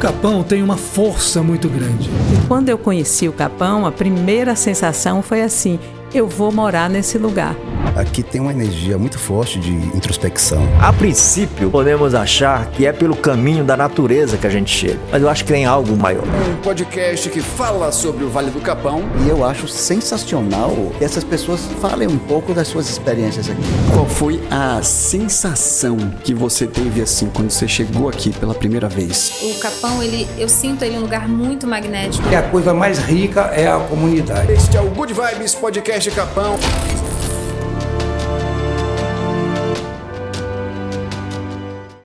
Capão tem uma força muito grande. E quando eu conheci o Capão, a primeira sensação foi assim: eu vou morar nesse lugar. Aqui tem uma energia muito forte de introspecção. A princípio, podemos achar que é pelo caminho da natureza que a gente chega, mas eu acho que tem algo maior. Um podcast que fala sobre o Vale do Capão. E eu acho sensacional que essas pessoas falem um pouco das suas experiências aqui. Qual foi a sensação que você teve assim quando você chegou aqui pela primeira vez? O Capão, ele, eu sinto ele um lugar muito magnético. E a coisa mais rica é a comunidade. Este é o Good Vibes Podcast Capão.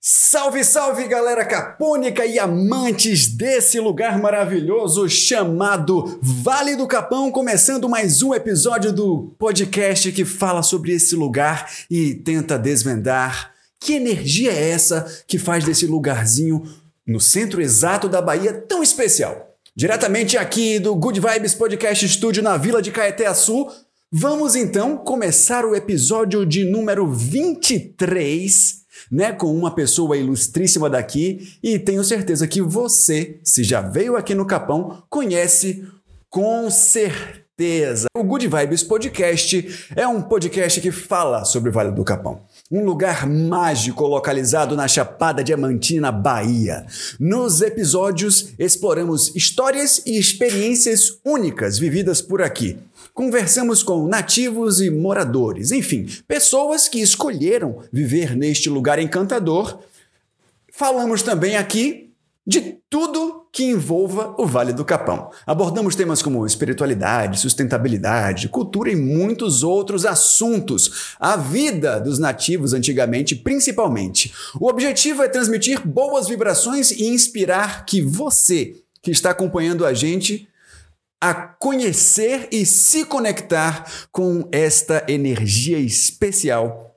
Salve, salve galera capônica e amantes desse lugar maravilhoso chamado Vale do Capão, começando mais um episódio do podcast que fala sobre esse lugar e tenta desvendar que energia é essa que faz desse lugarzinho no centro exato da Bahia tão especial. Diretamente aqui do Good Vibes Podcast Studio na Vila de Caeté Sul, vamos então começar o episódio de número 23 né, com uma pessoa ilustríssima daqui e tenho certeza que você, se já veio aqui no Capão, conhece com certeza. O Good Vibes Podcast é um podcast que fala sobre o Vale do Capão. Um lugar mágico localizado na Chapada Diamantina, Bahia. Nos episódios, exploramos histórias e experiências únicas vividas por aqui. Conversamos com nativos e moradores, enfim, pessoas que escolheram viver neste lugar encantador. Falamos também aqui de tudo que envolva o Vale do Capão. Abordamos temas como espiritualidade, sustentabilidade, cultura e muitos outros assuntos. A vida dos nativos antigamente, principalmente. O objetivo é transmitir boas vibrações e inspirar que você, que está acompanhando a gente, a conhecer e se conectar com esta energia especial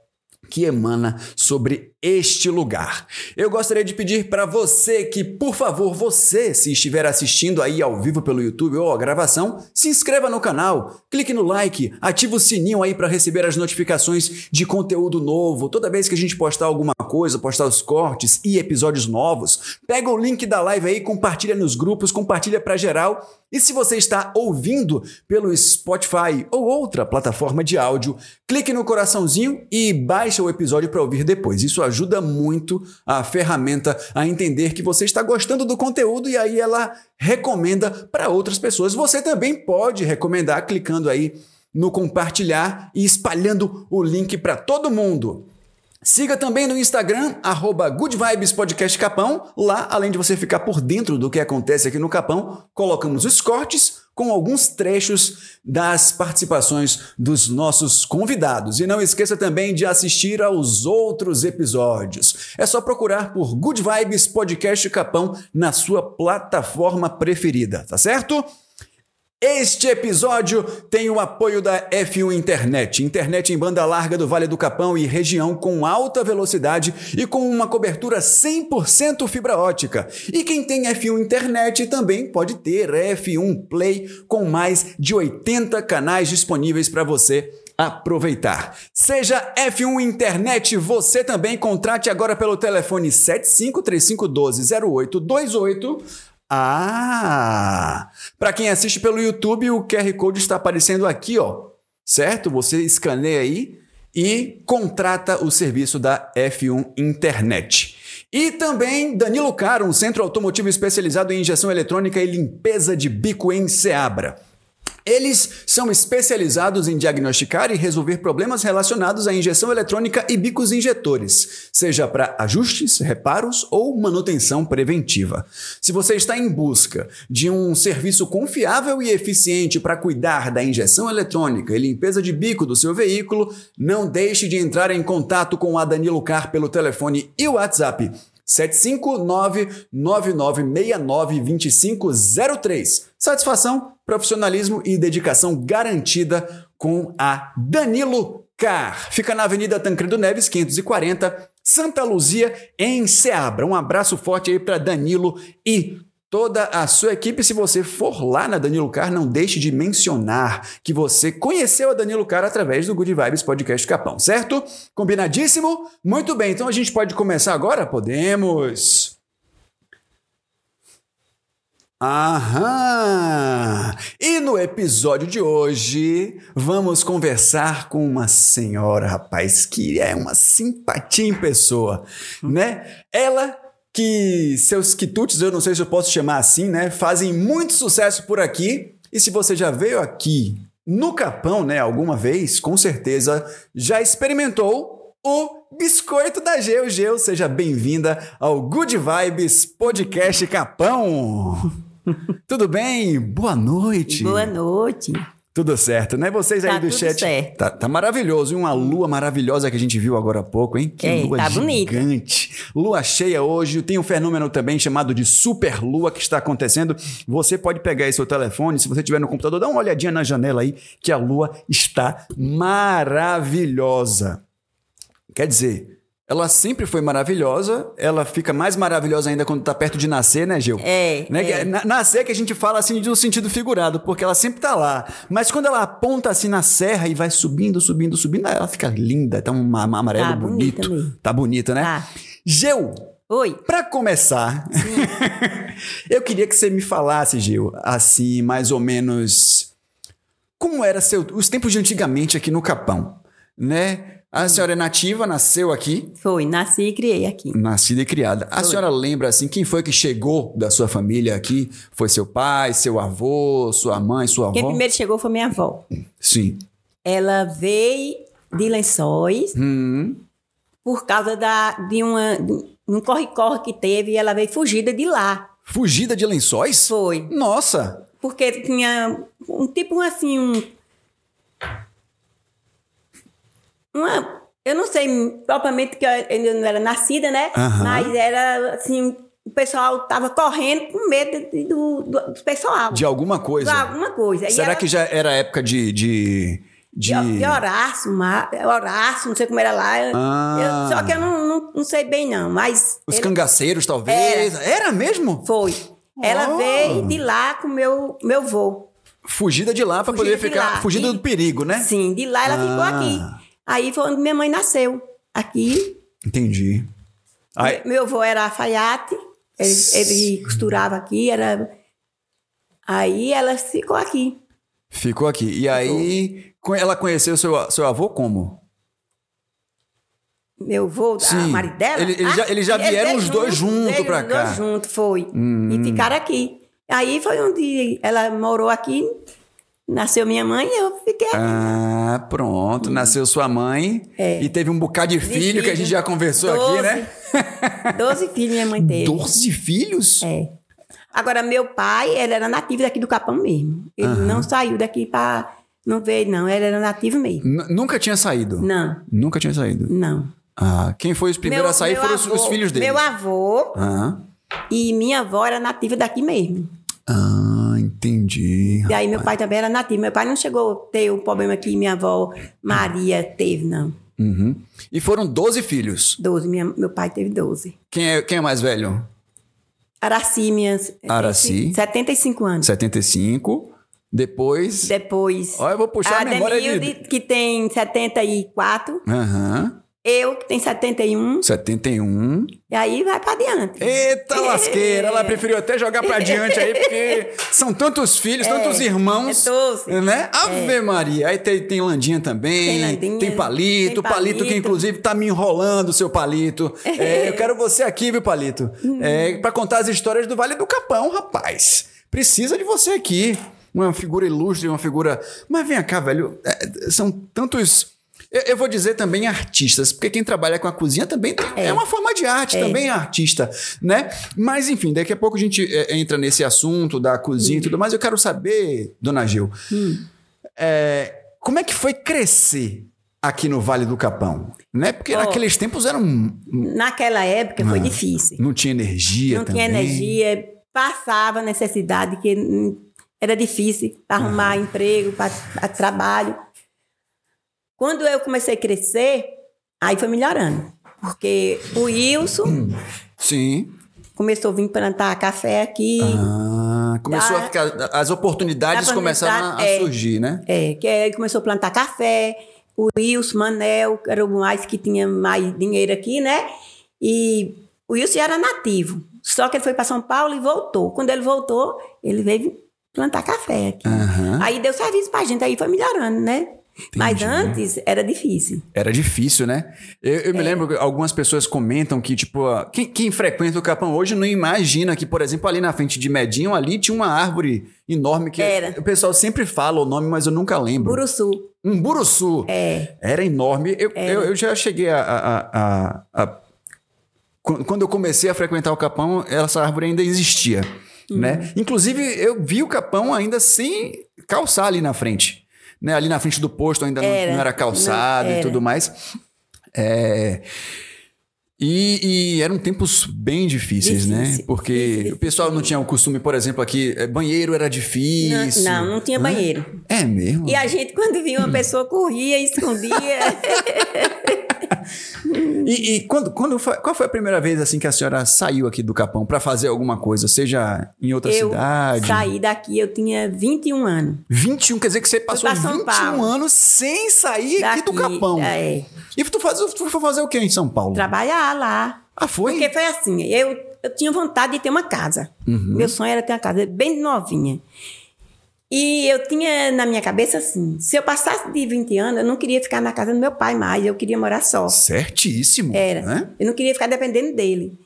que emana sobre este lugar. Eu gostaria de pedir para você que, por favor, você, se estiver assistindo aí ao vivo pelo YouTube ou a gravação, se inscreva no canal, clique no like, ative o sininho aí para receber as notificações de conteúdo novo. Toda vez que a gente postar alguma coisa, postar os cortes e episódios novos, pega o link da live aí, compartilha nos grupos, compartilha para geral. E se você está ouvindo pelo Spotify ou outra plataforma de áudio, clique no coraçãozinho e baixe o episódio para ouvir depois. Isso ajuda muito a ferramenta a entender que você está gostando do conteúdo e aí ela recomenda para outras pessoas. Você também pode recomendar clicando aí no compartilhar e espalhando o link para todo mundo. Siga também no Instagram, arroba. Lá, além de você ficar por dentro do que acontece aqui no Capão, colocamos os cortes com alguns trechos das participações dos nossos convidados. E não esqueça também de assistir aos outros episódios. É só procurar por Good Vibes Podcast Capão na sua plataforma preferida, tá certo? Este episódio tem o apoio da F1 Internet, internet em banda larga do Vale do Capão e região com alta velocidade e com uma cobertura 100% fibra ótica. E quem tem F1 Internet também pode ter F1 Play com mais de 80 canais disponíveis para você aproveitar. Seja F1 Internet, você também contrate agora pelo telefone 7535120828 ah! Para quem assiste pelo YouTube, o QR Code está aparecendo aqui, ó. Certo? Você escaneia aí e contrata o serviço da F1 Internet. E também Danilo Caro, um centro automotivo especializado em injeção eletrônica e limpeza de bico em Seabra. Eles são especializados em diagnosticar e resolver problemas relacionados à injeção eletrônica e bicos injetores, seja para ajustes, reparos ou manutenção preventiva. Se você está em busca de um serviço confiável e eficiente para cuidar da injeção eletrônica e limpeza de bico do seu veículo, não deixe de entrar em contato com a Danilo Car pelo telefone e WhatsApp 759-9969-2503. Satisfação, profissionalismo e dedicação garantida com a Danilo Car. Fica na Avenida Tancredo Neves, 540, Santa Luzia, em Ceabra. Um abraço forte aí para Danilo e toda a sua equipe. Se você for lá na Danilo Car, não deixe de mencionar que você conheceu a Danilo Car através do Good Vibes Podcast Capão, certo? Combinadíssimo? Muito bem, então a gente pode começar agora? Podemos. Aham! E no episódio de hoje, vamos conversar com uma senhora, rapaz, que é uma simpatia em pessoa, né? Ela que seus quitutes, eu não sei se eu posso chamar assim, né? Fazem muito sucesso por aqui. E se você já veio aqui no Capão, né, alguma vez, com certeza já experimentou o biscoito da Geu. Geu, seja bem-vinda ao Good Vibes Podcast Capão. Tudo bem? Boa noite. Boa noite. Tudo certo, né? Vocês aí Tá do tudo chat. certo. Tá, tá maravilhoso. E uma lua maravilhosa que a gente viu agora há pouco, hein? Que É, lua tá bonita. gigante. Lua cheia hoje. Tem um fenômeno também chamado de super lua que está acontecendo. Você pode pegar aí seu telefone, se você tiver no computador, dá uma olhadinha na janela aí, que a lua está maravilhosa. Quer dizer, ela sempre foi maravilhosa, ela fica mais maravilhosa ainda quando tá perto de nascer, né, Gil? É, Né? é. Nascer que a gente fala assim de um sentido figurado, porque ela sempre tá lá. Mas quando ela aponta assim na serra e vai subindo, subindo, subindo, ela fica linda, tá um ama- amarelo Tá bonita bonito. mesmo. Tá bonita, né? Tá. Gil, Oi. Pra começar, eu queria que você me falasse, Gil, assim, mais ou menos, como era seu, os tempos de antigamente aqui no Capão, né? A senhora é nativa, nasceu aqui, Foi, nasci e criei aqui. nascida e criada. A senhora lembra, assim, quem foi que chegou da sua família aqui? Foi seu pai, seu avô, sua mãe, sua Quem avó? primeiro chegou foi minha avó. Sim. Ela veio de Lençóis Hum, por causa da, de, uma, de um corre-corre que teve e ela veio fugida de lá. fugida de lençóis? Foi. Nossa! Porque tinha um tipo assim, um. Uma. Eu não sei propriamente que eu ainda não era nascida, né? Aham. Mas era assim, o pessoal tava correndo com medo do, do, do pessoal. De alguma coisa. De alguma coisa. Será ela- que já era época de... de, de... De, Horácio, Horácio, não sei como era lá. Ah. eu- só que eu não, não, não sei bem, não. Mas Os ele cangaceiros, talvez. Era, mesmo? foi. Ela Oh. veio de lá com meu meu vô. Fugida de lá Fugida poder de ficar. lá. Fugida E- do perigo, né? Sim, de lá ela ficou Ah. aqui. Aí foi onde minha mãe nasceu. Aqui. Entendi. Aí, Meu avô era alfaiate. Ele, ele costurava aqui, era. Aí ela ficou aqui. ficou aqui. E aí, co- ela conheceu seu, seu avô como? Meu avô, a Sim. marido dela. Ele- ele já- eles já vieram os dois junto eles pra os cá. dois juntos, foi. Hum. E ficaram aqui. Aí foi onde ela morou aqui, nasceu minha mãe e eu fiquei. Ah, pronto. Nasceu sua mãe. É. E teve um bocado de filho, que a gente já conversou aqui, né? Doze filhos minha mãe teve. Doze filhos? É. Agora, meu pai, ele era nativo daqui do Capão mesmo. Ele não saiu daqui pra. Não veio, não. Ele era nativo mesmo. N- nunca tinha saído? Não, Nunca tinha saído. não. Ah, quem foi os primeiros Meu- a sair foram os, avô- os filhos dele. Meu avô Ah, e minha avó era nativa daqui mesmo. Ah, entendi. E aí meu pai também era nativo. Meu pai não chegou a ter o problema que minha avó Maria teve, não. Uhum. E foram 12 filhos. Doze. Minha, meu pai teve doze. Quem é, quem é mais velho? Araci, minhas. Araci. 75 anos. 75. Depois. Depois. Ó, eu vou puxar a memória de- que tem 74. Aham. Eu, que tem 71. 71. E aí vai pra adiante. Eita lasqueira! Ela preferiu até jogar pra diante aí, porque são tantos filhos, tantos irmãos. é doze. Né? Ave Maria. Aí tem, tem Landinha também. Tem Landinha, tem Palito. tem palito. que Palito. inclusive tá me enrolando, seu Palito. É, eu quero você aqui, viu, Palito? É, pra contar as histórias do Vale do Capão, rapaz. Precisa de você aqui. Uma figura ilustre, uma figura. Mas vem cá, velho. é, são tantos. Eu, eu vou dizer também artistas, porque quem trabalha com a cozinha também tem- é, uma forma de arte, É. também é artista, né? Mas enfim, daqui a pouco a gente é, entra nesse assunto da cozinha Hum. e tudo mais. Eu quero saber, dona Gil, é, como é que foi crescer aqui no Vale do Capão? Né? Porque Ó. naqueles tempos eram. Naquela época foi Ah. difícil. Não tinha energia não também. tinha energia, passava necessidade, que hum, era difícil para arrumar emprego, para trabalho. Quando eu comecei a crescer, aí foi melhorando. Porque o Wilson Sim. começou a vir plantar café aqui. Ah, começou Dá- a ficar. As oportunidades começaram a, é. surgir, né? É, que aí começou a plantar café. O Wilson, Manel, era o mais que tinha mais dinheiro aqui, né? E o Wilson era nativo. Só que ele foi para São Paulo e voltou. Quando ele voltou, ele veio plantar café aqui. Aham. Aí deu serviço pra gente, aí foi melhorando, né? Mas Entendi. antes era difícil. Era difícil, né? Eu, eu me lembro que algumas pessoas comentam que, tipo, ó, quem, quem frequenta o Capão hoje não imagina que, por exemplo, ali na frente de Medinho, ali tinha uma árvore enorme que Era. o pessoal sempre fala o nome, mas eu nunca lembro. Buruçu. Um buruçu. É. Era enorme. Eu, Era. eu, eu já cheguei a, a- a- a- Qu- Quando eu comecei a frequentar o Capão, essa árvore ainda existia, Uhum. né? Inclusive, eu vi o Capão ainda sem calçar ali na frente. Né? Ali na frente do posto ainda não- Era. não, era calçado Não, e era. tudo mais. É... E, e eram tempos bem difíceis, né? Difícil, Porque difícil. o pessoal não tinha o costume, por exemplo, aqui, eh, banheiro era difícil. Não, não, não tinha né? banheiro. É mesmo? E a gente, quando via uma pessoa, corria, escondia. E, e quando, quando foi, qual foi a primeira vez assim que a senhora saiu aqui do Capão para fazer alguma coisa, seja em outra eu cidade? saí daqui, eu tinha 21 anos. 21, quer dizer que você passou pra São 21 Paulo. anos sem sair aqui do Daqui, Capão. É, E tu, faz, tu foi fazer o que em São Paulo? trabalhar lá. Ah, foi? Porque foi assim, eu, eu tinha vontade de ter uma casa. Uhum. Meu sonho era ter uma casa bem novinha. E eu tinha na minha cabeça assim, se eu passasse de 20 anos, eu não queria ficar na casa do meu pai mais, eu queria morar só. Certíssimo. Era. Né? Eu não queria ficar dependendo dele.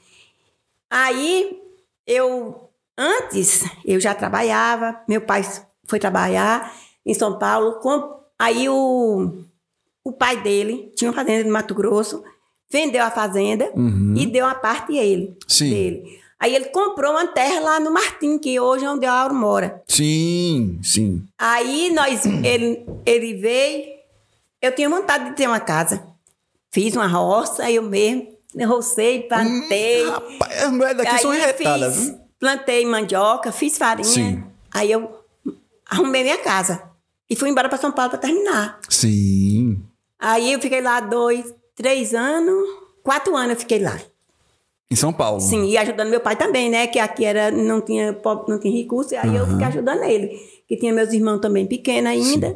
Aí, eu, antes, eu já trabalhava, meu pai foi trabalhar em São Paulo. com- aí, o, o pai dele tinha uma fazenda no Mato Grosso, vendeu a fazenda Uhum. e deu a parte a ele, Sim. dele. Aí, ele comprou uma terra lá no Martim, que hoje é onde a Auro mora. Sim, sim. Aí, nós, ele, ele veio, eu tinha vontade de ter uma casa. Fiz uma roça, eu mesmo, rocei, plantei. Rapaz, as mulheres daqui são Aí retadas. fiz, viu? plantei mandioca, fiz farinha. Sim. Aí eu arrumei minha casa. E fui embora para São Paulo para terminar. Sim. Aí eu fiquei lá dois, três anos, quatro anos eu fiquei lá. Em São Paulo. Sim, e ajudando meu pai também, né? Que aqui era, não tinha não tinha recurso, e aí eu fiquei ajudando ele. Que tinha meus irmãos também pequenos ainda.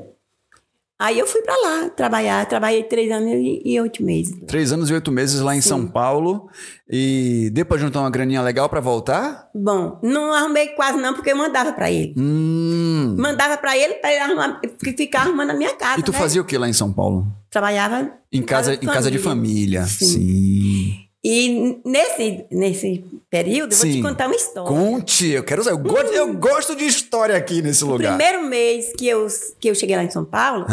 Aí eu fui para lá trabalhar. Trabalhei três anos e, e oito meses. Três anos e oito meses lá em São Paulo. E pra juntar uma graninha legal pra voltar? Bom, não arrumei quase não, porque eu mandava para ele. Hum. Mandava para ele, para ele arrumar, ficar arrumando a minha casa. E tu né? fazia o que lá em São Paulo? Trabalhava Em casa, em casa de família. Sim. E nesse, nesse período, eu vou te Sim. contar uma história. Conte, eu quero saber. Eu gosto, eu gosto de história aqui nesse O lugar. primeiro mês que eu, que eu cheguei lá em São Paulo,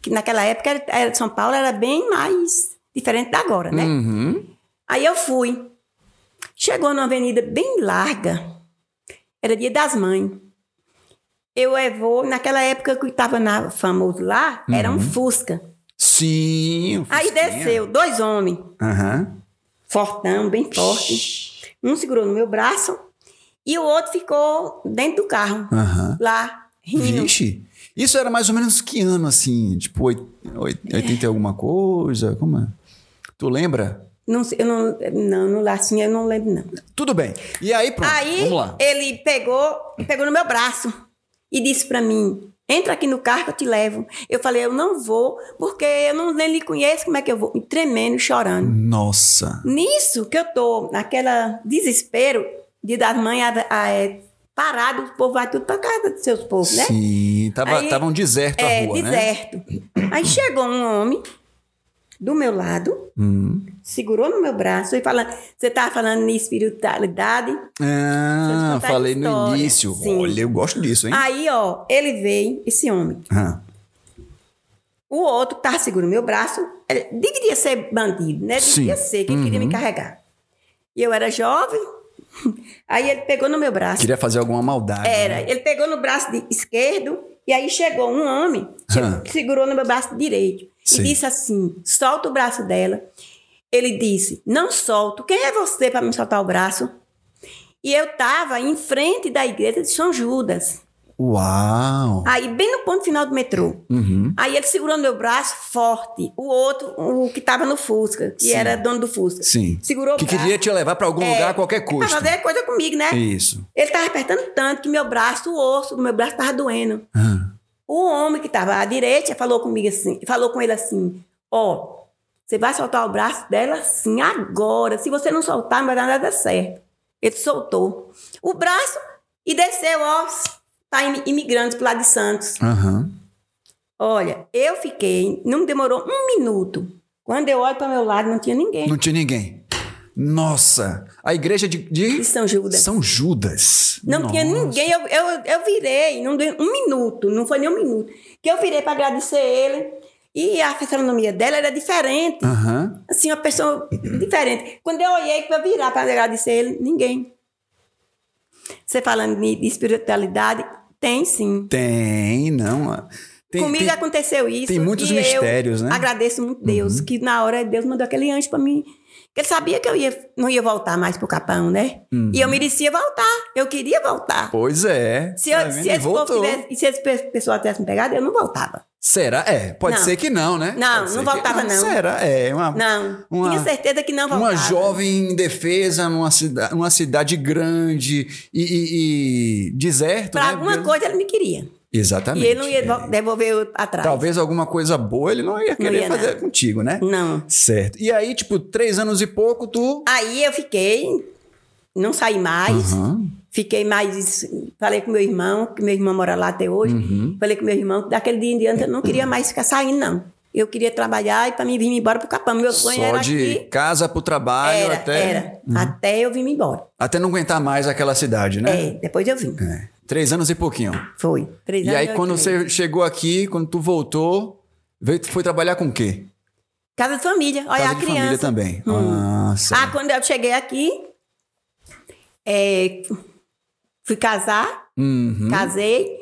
que naquela época era, São Paulo era bem mais diferente da agora, né? Uhum. Aí eu fui. Chegou numa avenida bem larga. Era dia das mães. Eu eh, vou, naquela época que estava na famoso lá, era um Fusca. Sim. o Aí desceu dois homens, Aham. Fortão, bem forte. Um segurou no meu braço e o outro ficou dentro do carro, Aham. lá, rindo. Vixe. Isso era mais ou menos que ano, assim? Tipo, oit- oit- 80 e alguma coisa? Como é? Tu lembra? Não, sei, eu não, não, no lacinho eu não lembro, não. Tudo bem. E aí, pronto. Aí Vamos lá. ele pegou, pegou no meu braço e disse pra mim: entra aqui no carro que eu te levo. Eu falei: eu não vou, porque eu não, nem lhe conheço, como é que eu vou? E tremendo, chorando. Nossa. Nisso que eu tô, naquela desespero de das mães a- a- é, parado, o povo vai tudo pra casa dos seus povos, né? Sim. Tava, Aí- tava um deserto é, a rua, né? deserto. Aí chegou um homem do meu lado, Hum. segurou no meu braço e falando: Você tava falando em espiritualidade? Ah, falei no início. Sim. Olha, eu gosto disso, hein? Aí, ó, ele veio, esse homem. Ah. O outro tava segurando meu braço, ele deveria ser bandido, né? Deveria Sim. ser, que ele queria Uhum. me carregar. E eu era jovem, aí ele pegou no meu braço. Queria fazer alguma maldade. Era, né? ele pegou no braço de esquerdo, e aí chegou um homem, che- Hã. que segurou no meu braço direito. Sim. E disse assim: solta o braço dela. Ele disse: não solto. Quem é você para me soltar o braço? E eu tava em frente da igreja de São Judas. Uau. Aí, bem no ponto final do metrô. Uhum. Aí ele segurou no meu braço forte. O outro, o que tava no Fusca, que Sim. era dono do Fusca. Sim. Segurou Que o braço. queria te levar pra algum É, lugar a qualquer Pra custo. fazer coisa comigo, né? Isso. Ele tava apertando tanto que meu braço, o osso do meu braço tava doendo. Ah. O homem que tava à direita falou comigo assim, falou com ele assim: Ó, você vai soltar o braço dela assim agora. Se você não soltar, não vai dar nada certo. Ele soltou o braço e desceu, ó, para imigrantes pro lado de Santos. Aham. Olha, eu fiquei, não demorou um minuto. Quando eu olho para meu lado, não tinha ninguém. Não tinha ninguém. Nossa, a igreja de, de São Judas. São Judas. Não tinha Nossa. ninguém. Eu, eu, eu virei, não deu um minuto, não foi nem um minuto. Que eu virei para agradecer ele. E a fisionomia dela era diferente. Aham. Assim, uma pessoa diferente. Quando eu olhei para virar para agradecer ele, ninguém. Você falando de de espiritualidade, tem sim. Tem, não. Tem, Comigo tem- aconteceu isso. tem muitos e mistérios, eu né? Agradeço muito Deus, que na hora Deus mandou aquele anjo para mim. Porque ele sabia que eu ia, não ia voltar mais pro Capão, né? Uhum. E eu merecia voltar. Eu queria voltar. Pois é. Se, tá eu, vendo? se E esse povo tivesse, se esse pe- pessoal tivesse me pegado, eu não voltava. Será? É, pode Não. ser que não, né? Não, não que- voltava, não. Será? É, uma, Não, uma- tinha certeza que não voltava. uma jovem indefesa numa, cida, numa cidade grande e, e- e deserto, Para né? alguma Pelo- coisa ele me queria. Exatamente. E ele não ia é. vo- devolver atrás. Talvez alguma coisa boa ele não ia querer ia, fazer não. contigo, né? Não. Certo. E aí, tipo, três anos e pouco, tu. Aí eu fiquei, não saí mais. Aham. Fiquei mais. Falei com meu irmão, que meu irmão mora lá até hoje. Uhum. Falei com meu irmão que daquele dia em diante eu não queria mais ficar saindo, não. Eu queria trabalhar e para mim vir embora pro Capão. Meu sonho Só era de aqui. casa pro trabalho Era, até. era. Até eu vim embora. Até não aguentar mais aquela cidade, né? É, depois eu vim. É. Três anos e pouquinho. Foi. Três E anos aí, quando você chegou aqui, quando tu voltou, veio, tu foi trabalhar com o quê? Casa de família, olha Casa a de criança. família também. Hum. Ah, Ah, quando eu cheguei aqui, é, fui casar, Uhum. casei.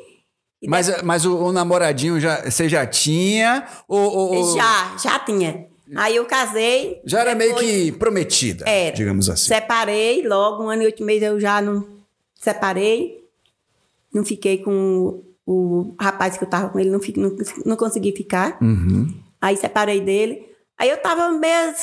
Mas, mas o, o namoradinho já, você já tinha? Ou, ou- Já, já tinha. Aí eu casei. Já era meio depois que prometida, Era. digamos assim. Separei, logo um ano e oito meses eu já não separei. Não fiquei com o, o rapaz que eu tava com ele, não, não, não consegui ficar. Uhum. Aí separei dele. Aí eu tava meio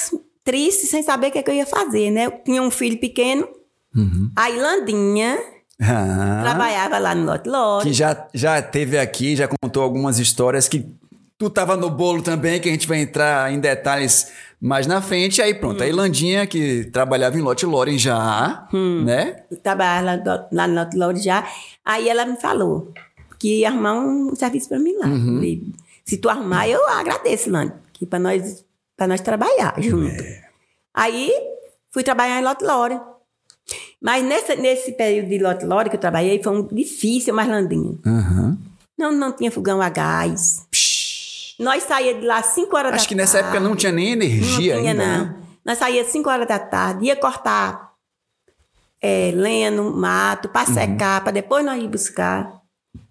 triste, sem saber o que, é que eu ia fazer, né? Eu tinha um filho pequeno. Uhum. A Ilandinha Ah, trabalhava lá no Lote Lote. que já, já teve aqui, já contou algumas histórias que tu tava no bolo também, que a gente vai entrar em detalhes mais na frente. Aí pronto, Hum. a Ilandinha, que trabalhava em Lote Loren já, Hum. né? trabalhava lá, no Lote Lote já. Aí ela me falou que ia arrumar um serviço para mim lá. Uhum. Falei, Se tu arrumar, eu agradeço, Lani, que para nós, pra nós trabalhar junto. É. Aí fui trabalhar em Lote Lore. Mas nesse, nesse período de Lote Lore que eu trabalhei, foi um difícil, mais landinho. Aham. Não, não tinha fogão a gás. Nós saíamos de lá 5 horas da tarde. Acho que nessa época não tinha nem energia Não tinha, ainda. não. né? Nós saíamos 5 horas da tarde, ia cortar é, lenha no mato, Uhum. para secar, para depois nós ir buscar.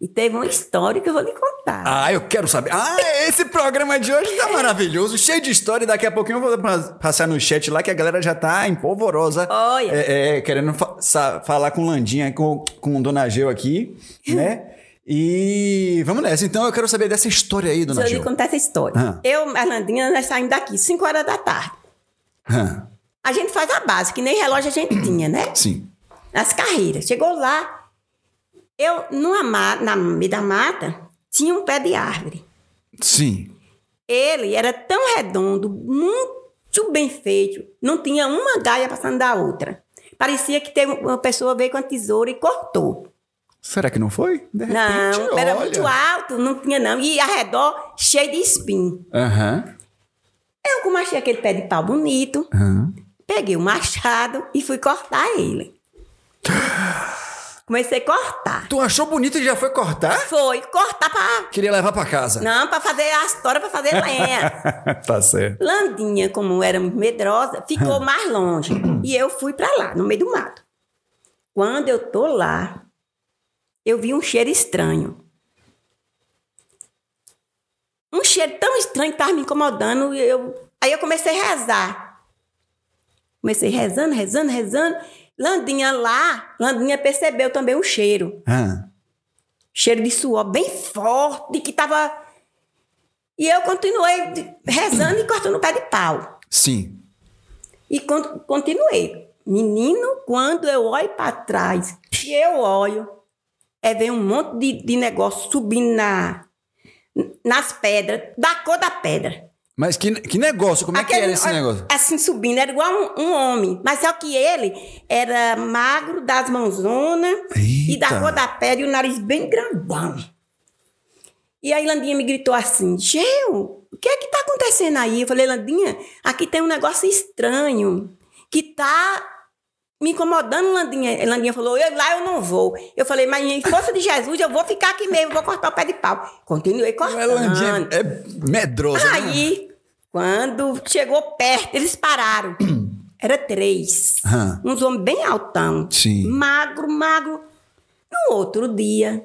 E teve uma história que eu vou lhe contar. Ah, eu quero saber. Ah, esse programa de hoje tá maravilhoso, cheio de história. Daqui a pouquinho eu vou pa- passar no chat lá que a galera já tá empolvorosa. Olha. É, é, querendo fa- falar com Landinha, com, com Dona Geu aqui, né? E vamos nessa. Então eu quero saber dessa história aí, Dona Deixa eu lhe contar essa história. Ah. Eu, Arlandinha, nós saímos daqui 5 horas da tarde. Ah, A gente faz a base, que nem relógio a gente tinha, né? sim. Nas carreiras. Chegou lá, eu, numa ma- na meio da mata, tinha um pé de árvore. Sim. Ele era tão redondo, muito bem feito, não tinha uma galha passando da outra. Parecia que teve uma pessoa veio com a tesoura e cortou. Será que não foi? De repente, Não, era olha. muito alto, não tinha não. E ao redor, cheio de espinho. Aham. Eu, como achei aquele pé de pau bonito, aham. peguei o machado e fui cortar ele. Comecei a cortar. Tu achou bonito e já foi cortar? Foi cortar pra... Queria levar pra casa. Não, pra fazer a história, pra fazer lenha. tá certo. Landinha, como era muito medrosa, ficou mais longe. E eu fui pra lá, no meio do mato. Quando eu tô lá, eu vi um cheiro estranho. Um cheiro tão estranho que tava me incomodando. Eu... Aí eu comecei a rezar. Comecei rezando, rezando, rezando. Landinha lá, Landinha percebeu também o cheiro. Ah, Cheiro de suor bem forte, que tava... E eu continuei rezando e cortando o pé de pau. sim. E con- continuei. Menino, quando eu olho para trás, que eu olho, é ver um monte de, de negócio subindo na, nas pedras, da cor da pedra. Mas que, que negócio? Como é que Aquele- era esse negócio? Assim, subindo, era igual um, um homem. Mas só que ele era magro, das mãozonas, e da cor da pele, e o nariz bem grandão. E aí, Landinha me gritou assim, Geu, o que é que tá acontecendo aí? Eu falei, Landinha, aqui tem um negócio estranho, que tá me incomodando, Landinha. Landinha falou, eu, lá eu não vou. Eu falei, mas em força de Jesus, eu vou ficar aqui mesmo, vou cortar o pé de pau. Continuei cortando. Ela é, é medrosa. né? Aí, quando chegou perto, eles pararam. Era três. Hã. Uns homens bem altão. Sim. Magro, magro. No outro dia,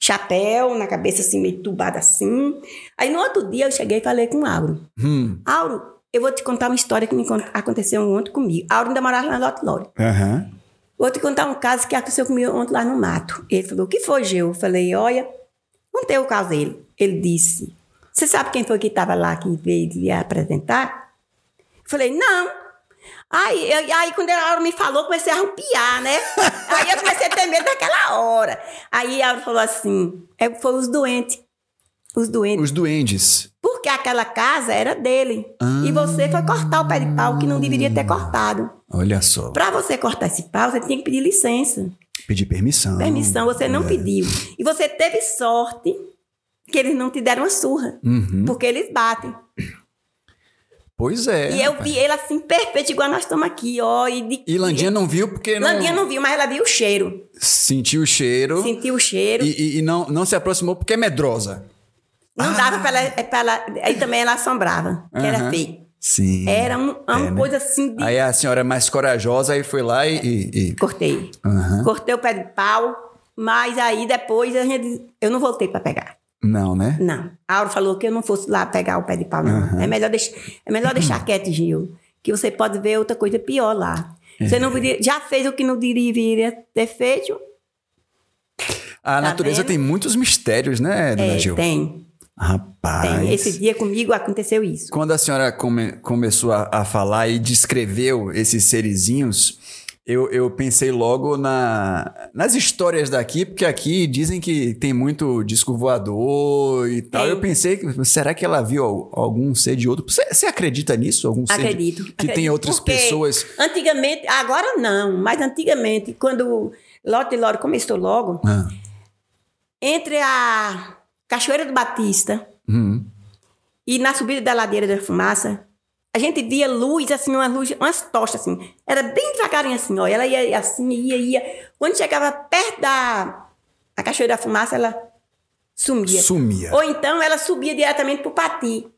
chapéu na cabeça assim, meio tubado assim. Aí no outro dia eu cheguei e falei com o Auro. Hum. Auro, eu vou te contar uma história que me con- aconteceu ontem comigo. Auro ainda morava lá no Lote Lore. Aham. Vou te contar um caso que aconteceu comigo ontem lá no mato. Ele falou, o que foi, Geu? Eu falei, olha, contei o caso dele. Ele disse, você sabe quem foi que estava lá que veio lhe apresentar? Eu falei, não. Aí, eu- aí quando a Aura me falou, comecei a arrupiar, né? aí eu comecei a ter medo daquela hora. Aí a Aura falou assim, é, foi os doentes. Os doentes. Os duendes. Porque aquela casa era dele. E você foi cortar o pé de pau que não deveria ter cortado. Olha só. Para você cortar esse pau, você tinha que pedir licença. Pedir permissão. Permissão, você É. não pediu. E você teve sorte que eles não te deram uma surra. Uhum. Porque eles batem. Pois é. e eu rapaz. vi ele assim, perfeito, igual nós estamos aqui, ó. E, de... E Landinha não viu porque não, Landinha não viu, mas ela viu o cheiro. sentiu o cheiro Sentiu o cheiro. e, e- e não, não se aproximou porque é medrosa. Não dava pra ela, é pra ela. Aí também ela assombrava, que era feio. Sim. Era um- uma É, né? coisa assim de. Aí a senhora é mais corajosa e foi lá e. e- e- Cortei. Cortei o pé de pau, mas aí depois a gente, eu não voltei pra pegar. Não, né? Não. A Aura falou que eu não fosse lá pegar o pé de pau, não. É melhor, deixar, é melhor deixar quieto, Gil. Que você pode ver outra coisa pior lá. Você não já fez o que não deveria ter feito? A natureza vendo? tem muitos mistérios, né, dona É, Gil? tem. Rapaz. Tem. Esse dia comigo aconteceu isso. Quando a senhora come- começou a, a falar e descreveu esses serizinhos, eu, eu pensei logo na, nas histórias daqui, porque aqui dizem que tem muito disco voador e tal. Tem. Eu pensei, que, será que ela viu al- algum ser de outro? Você, você acredita nisso? Algum ser de- Acredito. que tem acredito. outras Porque pessoas? Antigamente, agora não, mas antigamente, quando Lote e Lore começou logo, Ah, entre a Cachoeira do Batista hum, E na subida da ladeira da fumaça, a gente via luz, assim, uma luz, umas tochas, assim. Era bem devagarinho, assim, ó. Ela ia assim, ia, ia. Quando chegava perto da, da cachoeira da fumaça, ela sumia. Sumia. Ou então ela subia diretamente pro pati.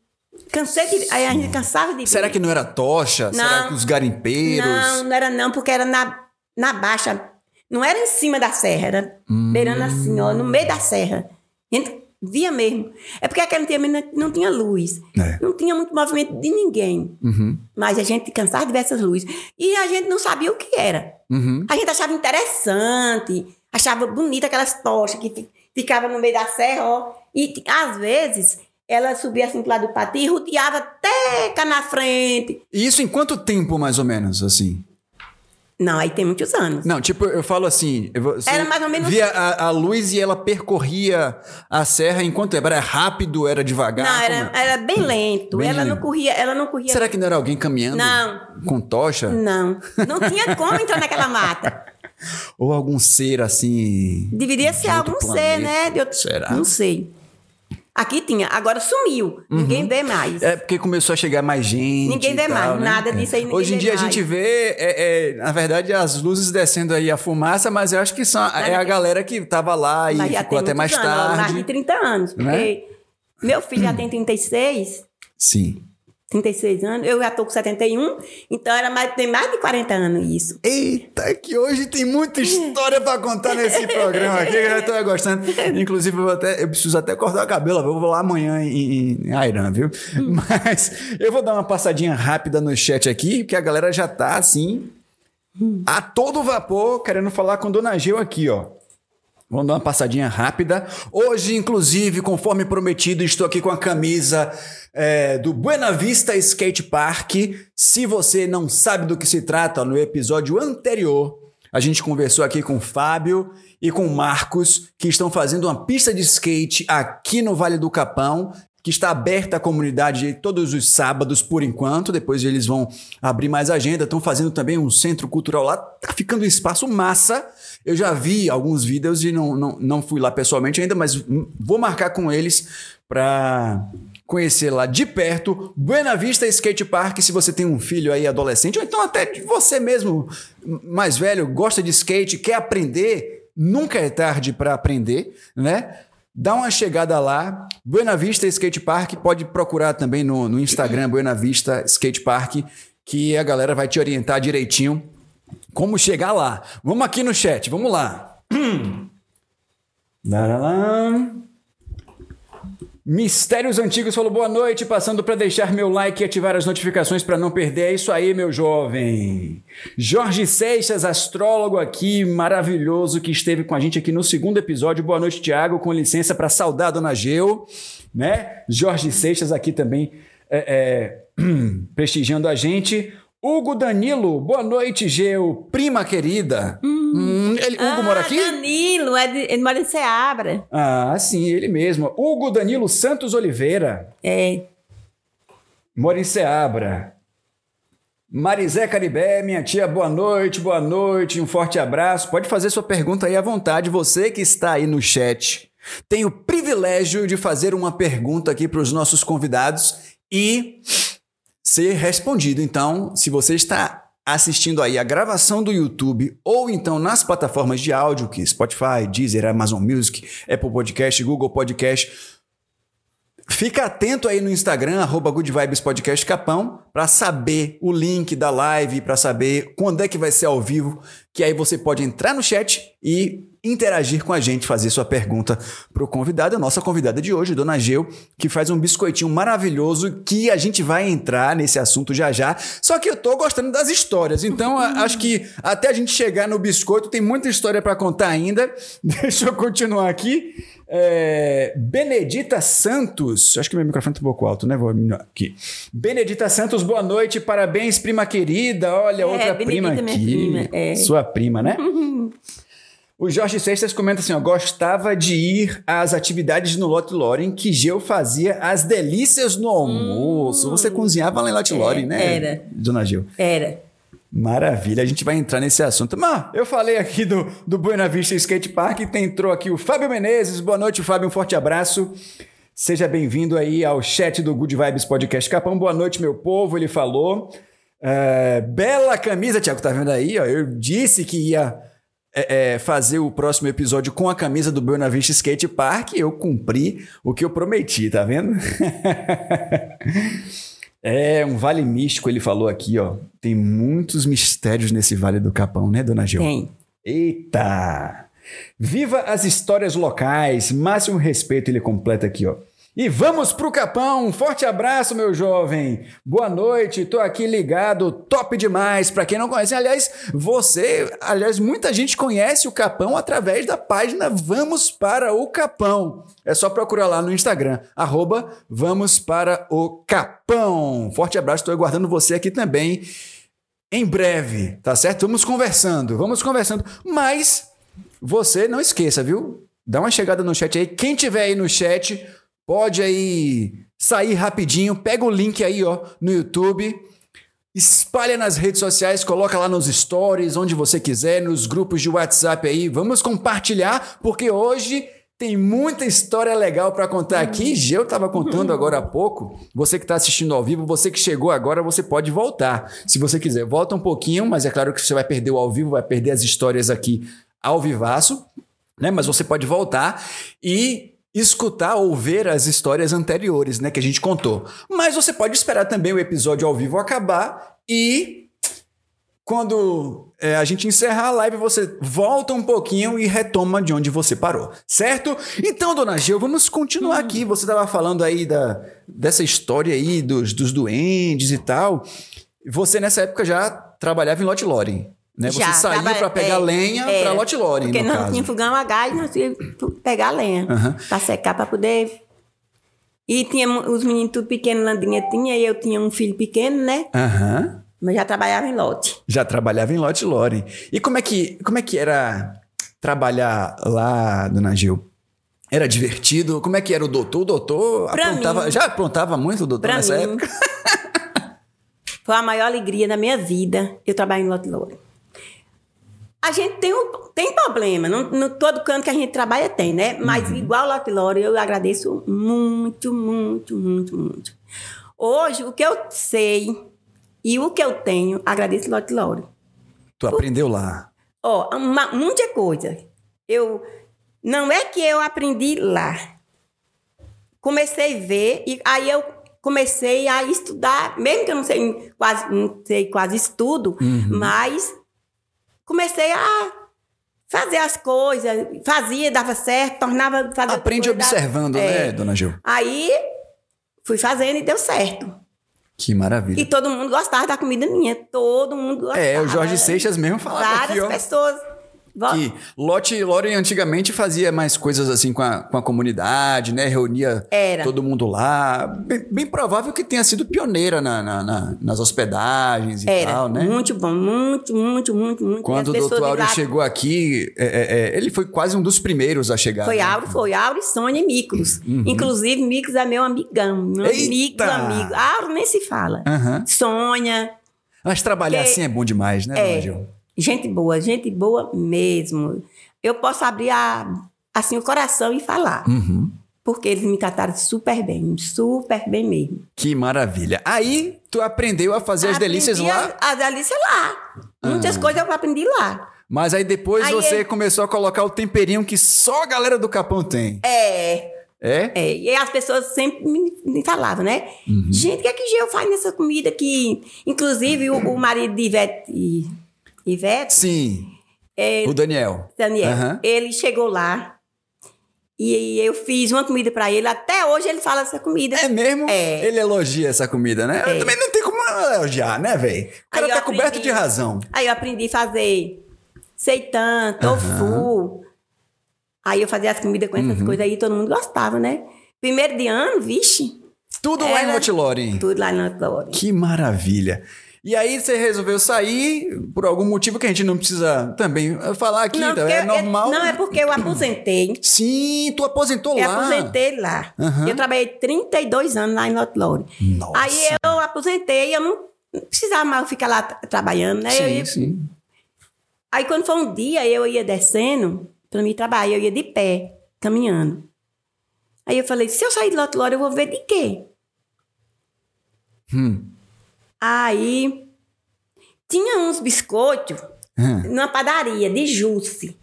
Cansei de. Aí a gente cansava de ver. Será que não era tocha? Será Não. que os garimpeiros? Não, não era não, porque era na, na baixa. Não era em cima da serra, era Hum. beirando assim, ó, no meio da serra. A gente via mesmo. É porque aquele tempo não, tinha luz. É. Não tinha muito movimento de ninguém. Uhum, Mas a gente cansava de ver essas luzes. E a gente não sabia o que era. uhum. A gente achava interessante, achava bonita aquelas tochas que fi- ficavam no meio da serra, ó. E às vezes ela subia assim pro lado do pati e rodeava até cá na frente. E isso em quanto tempo, mais ou menos, assim? Não, aí tem muitos anos. Não, tipo, eu falo assim. eu Era mais ou menos- Via a, a luz e ela percorria a serra em quanto tempo? Era rápido, era devagar? Não, era, é? era bem lento. Bem ela lento. não corria, ela não corria. Será que não era alguém caminhando Não. com tocha? Não. Não tinha como entrar naquela mata. Ou algum ser assim. Deveria ser algum planeta. ser, né? De outro... Será? Não sei. Aqui tinha, agora sumiu. Ninguém vê mais. É porque começou a chegar mais gente. Ninguém vê tal, mais, né? nada É. disso aí Hoje em dia a mais. gente vê, é, é, na verdade, as luzes descendo aí a fumaça, mas eu acho que são, é a galera que tava lá e Mas ficou até mais anos, ó, Mais de tarde. 30 anos. Né? Meu filho já tem 36, Sim. 36 anos. Eu já tô com 71. Então era mais, tem mais de 40 anos isso. Eita, que hoje tem muita história pra contar nesse programa aqui, que eu tô gostando. Inclusive, eu, até, eu preciso até cortar o cabelo, eu vou lá amanhã em, em Airan, viu? Mas eu vou dar uma passadinha rápida no chat aqui, porque a galera já tá assim, a todo vapor, querendo falar com Dona Gil aqui, ó. Vamos dar uma passadinha rápida. Hoje, inclusive, conforme prometido, estou aqui com a camisa é, do Buena Vista Skate Park. Se você não sabe do que se trata, no episódio anterior, a gente conversou aqui com o Fábio e com o Marcos, que estão fazendo uma pista de skate aqui no Vale do Capão. que está aberta à comunidade todos os sábados por enquanto. Depois eles vão abrir mais agenda. Estão fazendo também um centro cultural lá. Tá ficando um espaço massa. Eu já vi alguns vídeos e não, não, não fui lá pessoalmente ainda, mas vou marcar com eles para conhecer lá de perto Buena Vista Skate Park. Se você tem um filho aí adolescente, ou então até você mesmo mais velho, gosta de skate, quer aprender, nunca é tarde para aprender, né? Dá uma chegada lá, Buena Vista Skate Park, pode procurar também no, no Instagram, Buena Vista Skate Park, que a galera vai te orientar direitinho como chegar lá. Vamos aqui no chat, vamos lá. Mistérios Antigos falou boa noite, passando para deixar meu like e ativar as notificações para não perder. É isso aí, meu jovem. Jorge Seixas, astrólogo aqui, maravilhoso, que esteve com a gente aqui no segundo episódio. Boa noite, Tiago. Com licença para saudar a Dona Geu, né? Jorge Seixas aqui também é, é, prestigiando a gente. Hugo Danilo, boa noite, Geu, prima querida. Hum, ele, Hugo ah, mora aqui? Danilo, é de, ele mora em Ceabra. Ah, sim, ele mesmo. Hugo Danilo Santos Oliveira, É. mora em Ceabra. Marizé Caribé, minha tia, boa noite, boa noite, um forte abraço. Pode fazer sua pergunta aí à vontade, você que está aí no chat. Tenho o privilégio de fazer uma pergunta aqui para os nossos convidados e ser respondido. Então, se você está assistindo aí a gravação do YouTube ou então nas plataformas de áudio, que Spotify, Deezer, Amazon Music, Apple Podcast, Google Podcast, Fica atento aí no Instagram, arroba Good Vibes Podcast Capão, para saber o link da live, para saber quando é que vai ser ao vivo, que aí você pode entrar no chat e interagir com a gente, fazer sua pergunta pro convidado, a nossa convidada de hoje, Dona Geu, que faz um biscoitinho maravilhoso que a gente vai entrar nesse assunto já já. Só que eu tô gostando das histórias, então a- acho que até a gente chegar no biscoito tem muita história para contar ainda. Deixa eu continuar aqui. É, Benedita Santos, acho que meu microfone tá um pouco alto, né? Vou aqui. Benedita Santos, boa noite, parabéns, prima querida. Olha, É, outra Benedita, prima minha aqui. prima, é. Sua prima, né? O Jorge Seixas comenta assim: ó, gostava de ir às atividades no Lote Loren que Geu fazia as delícias no almoço. Você cozinhava lá em Lote Loren, né? Hum. era. Dona Geu. Era. Maravilha, a gente vai entrar nesse assunto. Mas eu falei aqui do, do Buena Vista Skate Park, tem- entrou aqui o Fábio Menezes. Boa noite, Fábio, um forte abraço. Seja bem-vindo aí ao chat do Good Vibes Podcast Capão. Boa noite, meu povo, ele falou. É, bela camisa, Tiago, tá vendo aí? Ó, eu disse que ia é, é, fazer o próximo episódio com a camisa do Buena Vista Skate Park eu cumpri o que eu prometi, tá vendo? É, um vale místico, ele falou aqui, ó. Tem muitos mistérios nesse Vale do Capão, né, dona Gil? Tem. Eita! Viva as histórias locais, máximo respeito, ele completa aqui, ó. E vamos pro Capão, um forte abraço, meu jovem. Boa noite, tô aqui ligado, top demais. Pra quem não conhece, aliás, você, aliás, muita gente conhece o Capão através da página Vamos para o Capão. É só procurar lá no Instagram, arroba Vamos para o Capão. Forte abraço, tô aguardando você aqui também em breve, tá certo? Vamos conversando, vamos conversando. Mas você não esqueça, viu? Dá uma chegada no chat aí. Quem tiver aí no chat, pode aí sair rapidinho. Pega o link aí, ó, no YouTube. Espalha nas redes sociais, coloca lá nos stories, onde você quiser, nos grupos de WhatsApp aí. Vamos compartilhar, porque hoje tem muita história legal para contar aqui. Eu estava contando agora há pouco. Você que está assistindo ao vivo, você que chegou agora, você pode voltar. Se você quiser, volta um pouquinho, mas é claro que você vai perder o ao vivo, vai perder as histórias aqui ao vivaço, né? Mas você pode voltar e escutar ou ver as histórias anteriores, né, que a gente contou. Mas você pode esperar também o episódio ao vivo acabar e quando é, a gente encerrar a live, você volta um pouquinho e retoma de onde você parou, certo? Então, dona Gil, vamos continuar aqui. Você estava falando aí da, dessa história aí dos, dos duendes e tal. Você, nessa época, já trabalhava em Lote Loren, né? Você Já, saiu tava- para pegar é, lenha para era. Lote Loren, Porque não caso. tinha fogão a gás, nós que pegar lenha. Aham. Pra secar, pra poder... E tinha os meninos tudo pequenos, Landinha tinha, e eu tinha um filho pequeno, né? Aham. Mas já trabalhava em lote. Já trabalhava em Lote Loren. E como é que, como é que era trabalhar lá, dona Gil? Era divertido? Como é que era o doutor? O doutor Pra aprontava, mim. já aprontava muito o doutor nessa mim, época? foi a maior alegria da minha vida eu trabalhar em Lote Louro. A gente tem, um, tem problema, não, não todo canto que a gente trabalha tem, né? Mas Uhum. igual Lote Louro, eu agradeço muito, muito, muito, muito. Hoje, o que eu sei e o que eu tenho, agradeço Louro. Tu aprendeu lá. Ó, uma, muita coisa. Eu não é que eu aprendi lá. Comecei a ver e aí eu comecei a estudar, mesmo que eu não sei quase não sei quase estudo, mas comecei a fazer as coisas, fazia, dava certo, tornava fazer Aprende coisa, dava- observando, É. né, dona Gil? Aí fui fazendo e deu certo. Que maravilha. E todo mundo gostava da comida minha, todo mundo gostava. É, o Jorge Seixas mesmo falava Várias aqui, ó. pessoas. Que Lote Lore antigamente fazia mais coisas assim com a, com a comunidade, né? Reunia Era. todo mundo lá. Bem, bem provável que tenha sido pioneira na, na- na- nas hospedagens e Era tal, né? muito bom, muito, muito, muito, muito. Quando o doutor Áureo lá- chegou aqui, é, é, é, ele foi quase um dos primeiros a chegar. Foi né? Auro, foi Auro, Sônia e Miklos. Inclusive, Miklos é meu amigão. Meu amigo, amigo. Auro nem se fala. Aham. Sônia, Mas trabalhar Que- assim é bom demais, né, É. dona? Gente boa, gente boa mesmo. Eu posso abrir a, assim o coração e falar. Uhum. Porque eles me trataram super bem, super bem mesmo. Que maravilha. Aí, tu aprendeu a fazer as delícias Aprendi lá, As, as delícias lá. Muitas coisas eu aprendi lá. mas aí depois Aí você ele- começou a colocar o temperinho que só a galera do Capão tem. É, É? É, e as pessoas sempre me, me falavam, né? Gente, o que é que Geu faz nessa comida que... Inclusive, o, o marido de Ivete, Ivete Sim. é, O Daniel. Daniel, Aham. ele chegou lá e eu fiz uma comida pra ele. Até hoje ele fala essa comida. É mesmo? É. Ele elogia essa comida, né? É. Também não tem como elogiar, né, velho? O cara eu tá coberto aprendi- de razão. Aí eu aprendi a fazer seitan, tofu. Aí eu fazia as comidas com Uhum. essas coisas aí, todo mundo gostava, né? Primeiro de ano, vixe, Tudo lá em Lotilore. tudo lá na Glória. Que maravilha. E aí você resolveu sair por algum motivo que a gente não precisa também falar aqui, tá? porque é eu- normal. não, é porque eu aposentei. Sim, tu aposentou Eu lá. aposentei lá. Aham. Eu trabalhei 32 anos lá em Lotlore. Nossa. Aí eu aposentei, eu não precisava mais ficar lá tra- trabalhando, né? Eu Sim, ia- sim. Aí quando foi um dia, eu ia descendo para me trabalhar, eu ia de pé, caminhando. Aí eu falei, se eu sair de Lotlore, eu vou ver de quê? Hum. Aí tinha uns biscoitos Hum. numa padaria de Jusce.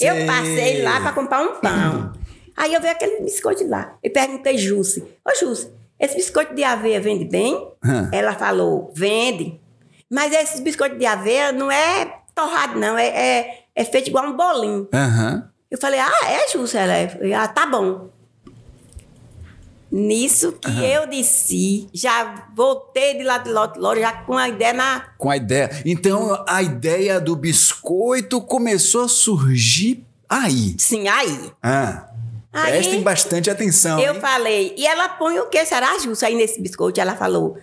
Eu passei lá para comprar um pão. Aí eu vi aquele biscoito lá. Eu perguntei Jusce, ô Jusce, esse biscoito de aveia vende bem? Hum. Ela falou, vende. Mas esse biscoito de aveia não é torrado, não. É, é, é feito igual um bolinho. Aham. Eu falei, ah, é, Jusce? Ela, ah, tá bom. Nisso que eu desci, já voltei de lá de Lote Lore, já com a ideia na... Com a ideia. Então, a ideia do biscoito começou a surgir aí. Sim, aí. Ah. Aí- Prestem bastante atenção. Eu hein? falei, e ela põe o que? Será justo aí nesse biscoito? Ela falou,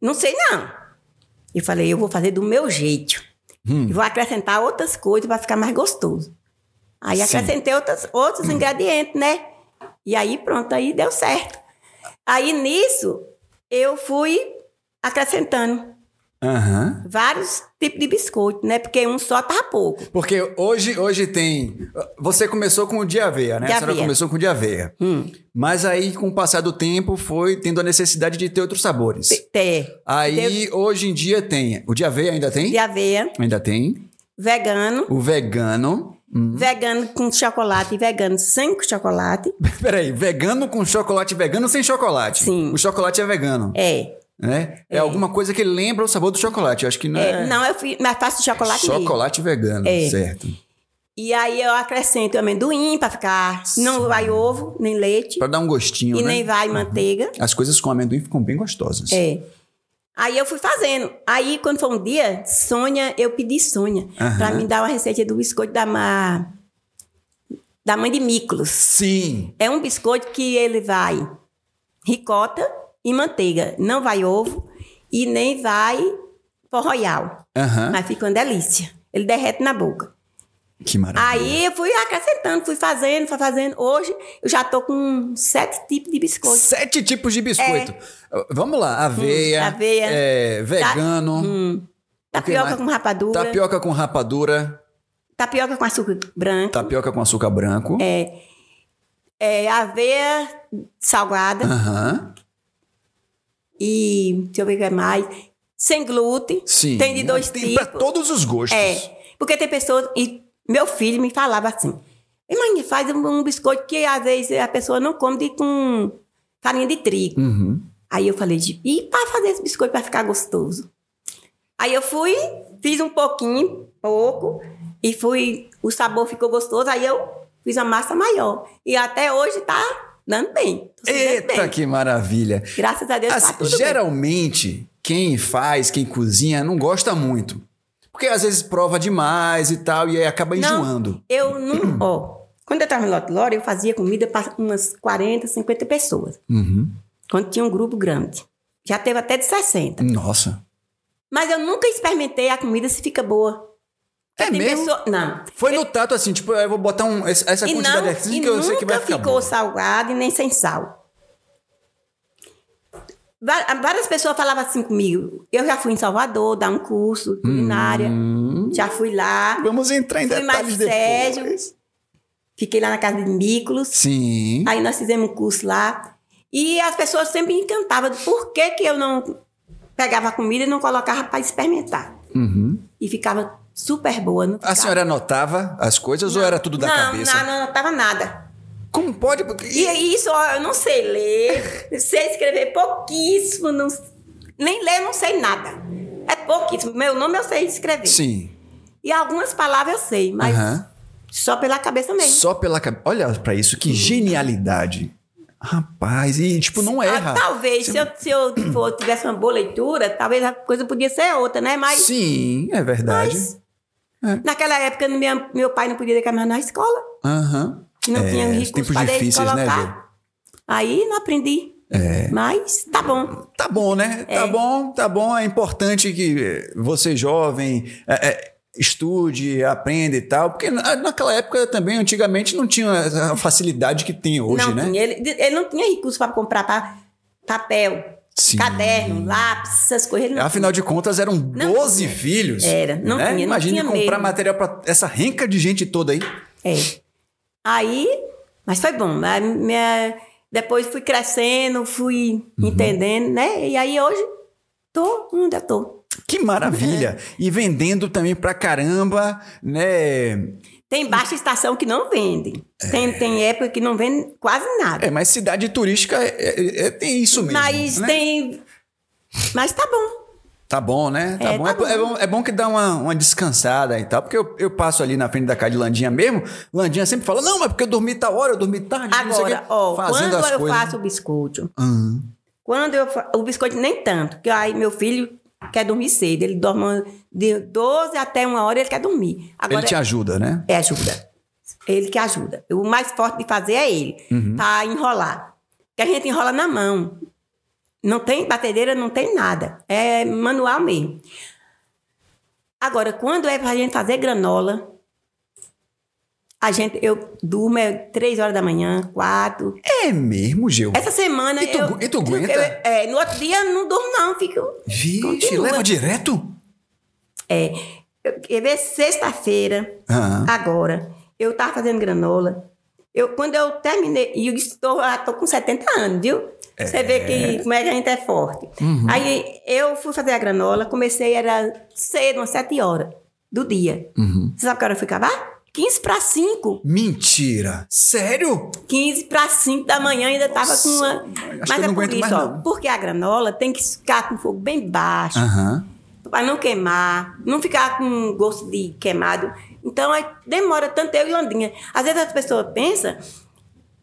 não sei não. Eu falei, eu vou fazer do meu jeito. Hum. Vou acrescentar outras coisas para ficar mais gostoso. Aí acrescentei outras, outros Hum. ingredientes, né? E aí pronto, aí deu certo. Aí nisso, eu fui acrescentando Aham. vários tipos de biscoito, né? Porque um só tava pouco. Porque hoje, hoje tem. Você começou com o de aveia, né? De A senhora aveia. começou com o de aveia. Hum. Mas aí, com o passar do tempo, foi tendo a necessidade de ter outros sabores. Té. Aí, hoje em dia, tem. O de aveia ainda tem? De aveia, Ainda tem. vegano, O vegano. Hum. vegano com chocolate e vegano sem chocolate. Peraí, vegano com chocolate vegano sem chocolate. Sim. O chocolate é vegano. É. Né? É. alguma coisa que lembra o sabor do chocolate. Eu acho que não É, é. Não, eu fui, mas faço chocolate mesmo. chocolate vegano, É. certo. E aí eu acrescento amendoim para ficar. Não vai ovo, nem leite. Pra dar um gostinho, e né? nem vai manteiga. As coisas com amendoim ficam bem gostosas. É. Aí eu fui fazendo. Aí, quando foi um dia, Sônia, eu pedi Sônia Aham. para me dar uma receita do biscoito da, ma... da mãe de Miklos. Sim. É um biscoito que ele vai ricota e manteiga. Não vai ovo e nem vai pó royal. Aham. Mas fica uma delícia. Ele derrete na boca. Que maravilha. Aí eu fui acrescentando, fui fazendo, fui fazendo. Hoje eu já tô com sete tipos de biscoito. Sete tipos de biscoito. Vamos lá, aveia, Hum, aveia. é, vegano, Hum. O que Tapioca com rapadura. tapioca com rapadura, Tapioca com açúcar branco. tapioca com açúcar branco. É, é, aveia salgada. Aham. E deixa eu ver o que é mais. Sem glúten. Sim. Tem de dois Tem tipos. pra todos os gostos. É. Porque tem pessoas. E meu filho me falava assim: "Ei, Mãe, faz um, um biscoito que às vezes a pessoa não come de, com farinha de trigo. Uhum. Aí eu falei: de, e para fazer esse biscoito para ficar gostoso? Aí eu fui, fiz um pouquinho, pouco, e fui. O sabor ficou gostoso. Aí eu fiz a massa maior. E até hoje tá dando bem. Eita, bem. que maravilha. Graças a Deus Assim, tá tudo bem. geralmente, quem faz, quem cozinha, não gosta muito. Porque às vezes prova demais e tal, e aí acaba Não. enjoando. Eu não. Ó, quando eu estava em Lote Lore, eu fazia comida para umas 40, 50 pessoas. Uhum. Quando tinha um grupo grande. Já teve até de 60. Nossa. Mas eu nunca experimentei a comida se fica boa. É mesmo? pessoa- Não. Foi no tato assim, tipo, eu vou botar um, essa E, quantidade não, e que eu sei que vai nunca ficar ficou bom. salgado e nem sem sal. Várias pessoas falavam assim comigo. Eu já fui em Salvador dar um curso de culinária. Hum. Já fui lá. Vamos entrar em Fui mais detalhes depois. Sérgio. Fiquei lá na casa de Mícolos. Sim. Aí nós fizemos um curso lá. E as pessoas sempre me encantavam. Por que, que eu não pegava comida e não colocava para experimentar? Uhum. E ficava super boa. Não A ficava- senhora anotava as coisas ou era tudo da não, cabeça? Não, não, não tava nada. Como pode? E isso, ó, eu não sei ler, sei escrever pouquíssimo, não- nem ler não sei nada. É pouquíssimo. Meu nome eu sei escrever. Sim. E algumas palavras eu sei, mas Aham. só pela cabeça mesmo. Só pela cabeça. Olha pra isso, que genialidade. Rapaz, e tipo, não Ah, erra. talvez, se eu, se eu for- tivesse uma boa leitura, talvez a coisa podia ser outra, né? Mas Sim, é verdade. naquela época minha- meu pai não podia deixar mais na escola. Aham. Não É, tinha tempos recurso para difíceis, né, colocar. Aí não aprendi. É. Mas tá bom. Tá bom, né? Tá É. bom, tá bom. É importante que você, jovem, é, é, estude, aprenda e tal. Porque na- naquela época também, antigamente, não tinha a facilidade que tem hoje, não né? tinha. Ele, ele não tinha recurso para comprar pa- papel, Sim. caderno, lápis, essas coisas. Afinal de contas, eram Não 12 tinha. filhos. Era, não né? tinha, não Imagine tinha comprar mesmo. material pra essa renca de gente toda aí. É. Aí, mas foi bom. Aí minha- depois fui crescendo, fui Uhum. entendendo, né? E aí hoje tô onde eu tô. Que maravilha! E vendendo também pra caramba, né? Tem baixa estação que não vende. Tem, tem época que não vende quase nada. É, mas cidade turística é, é- é- tem isso mesmo. mas né? tem. Mas tá bom. Tá bom, né? Tá É, bom. tá É, bom. é bom. é bom que dá uma, uma descansada e tal. Porque eu, eu passo ali na frente da casa de Landinha mesmo. Landinha sempre fala: Não, mas porque eu dormi tal hora, eu dormi tarde. Agora, quê", ó, quando eu coisas. faço o biscoito, Hum. Quando eu fa- o biscoito nem tanto, que aí meu filho quer dormir cedo, ele dorme de 12 até uma hora ele quer dormir. Agora Ele te ajuda, né? é ajuda. Ele que ajuda. O mais forte de fazer é ele, Uhum. pra enrolar. Que a gente enrola na mão. Não tem batedeira, não tem nada. É manual mesmo. Agora, quando é pra gente fazer granola, a gente, eu durmo é três horas da manhã, quatro. É mesmo, Gil. Essa semana E tu eu... e tu aguenta? eu- é, no outro dia não durmo não, fico... Vixe, continua. leva direto? É, eu, quer ver, sexta-feira, Ah. agora, eu tava fazendo granola. Eu, quando eu terminei, e eu estou, ah, tô com 70 anos, viu? Você vê que como é que a gente é forte. Uhum. Aí eu fui fazer a granola, comecei, era cedo, umas 7 horas do dia. Uhum. Você sabe que hora eu fui acabar? 15 para 5. Mentira! Sério? 15 para 5 da manhã ainda tava com uma. acho que Mas eu é não por isso, mais, ó. não. Porque a granola tem que ficar com fogo bem baixo. Aham. Para não queimar, não ficar com gosto de queimado. Então, aí demora tanto eu e Landinha. Às vezes as pessoas pensam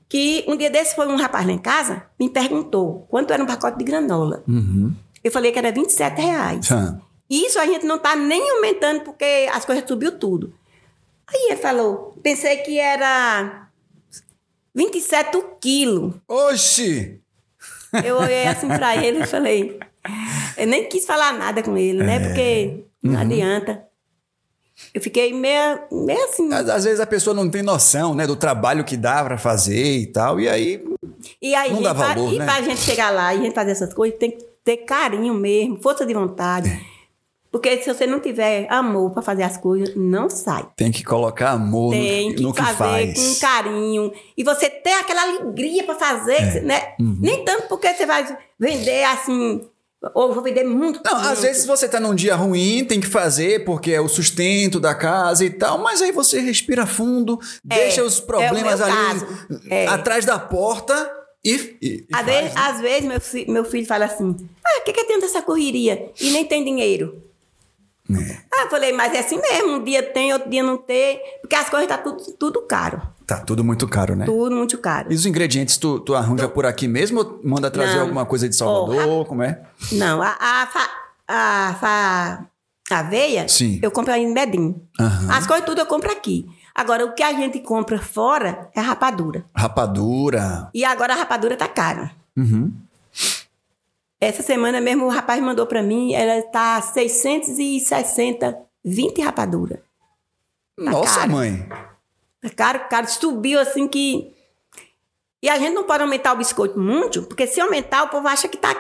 que um dia desse foi um rapaz lá em casa, me perguntou quanto era um pacote de granola. Uhum. Eu falei que era 27 reais. Ah. Isso a gente não tá nem aumentando porque as coisas subiu tudo. Aí ele falou, pensei que era 27 o quilo. Oxi! Eu olhei assim pra ele e falei. Eu nem quis falar nada com ele, É. né? Porque Uhum. não adianta. Eu fiquei meio, meio assim. Às, às vezes a pessoa não tem noção, né, do trabalho que dá pra fazer e tal, e aí E aí, Não dá pra- valor, e né? pra gente chegar lá e a gente fazer essas coisas, tem que ter carinho mesmo, força de vontade. É. Porque se você não tiver amor pra fazer as coisas, não sai. tem que colocar amor Tem no, que no que fazer faz. com carinho. E você ter aquela alegria pra fazer, É. né? Uhum. Nem tanto porque você vai vender assim, ou vou vender muito. Não, às muito. vezes você tá num dia ruim, tem que fazer porque é o sustento da casa e tal, mas aí você respira fundo, deixa os problemas é o meu ali. É. atrás da porta e, e, e Às faz, vezes, né? às vezes meu, fi- meu filho fala assim: Ah, o que, que tem dessa correria? E nem tem dinheiro. É. Ah, eu falei, mas é assim mesmo, um dia tem, outro dia não tem, porque as coisas tá tudo, tudo caro. Tá tudo muito caro, né? Tudo muito caro. E os ingredientes tu, tu arranja por aqui mesmo ou manda trazer Não. alguma coisa de Salvador? Como é? Não, a, a, a, fa, aveia, Sim. eu compro aí em Medim. Aham. As coisas tudo eu compro aqui. Agora, o que a gente compra fora é rapadura. Rapadura. E agora a rapadura tá cara. Uhum. Essa semana mesmo o rapaz mandou pra mim, ela tá 660, 20 rapadura. Nossa, caro. mãe. Caro, caro. Subiu assim que. E a gente não pode aumentar o biscoito muito, porque se aumentar, o povo acha que tá,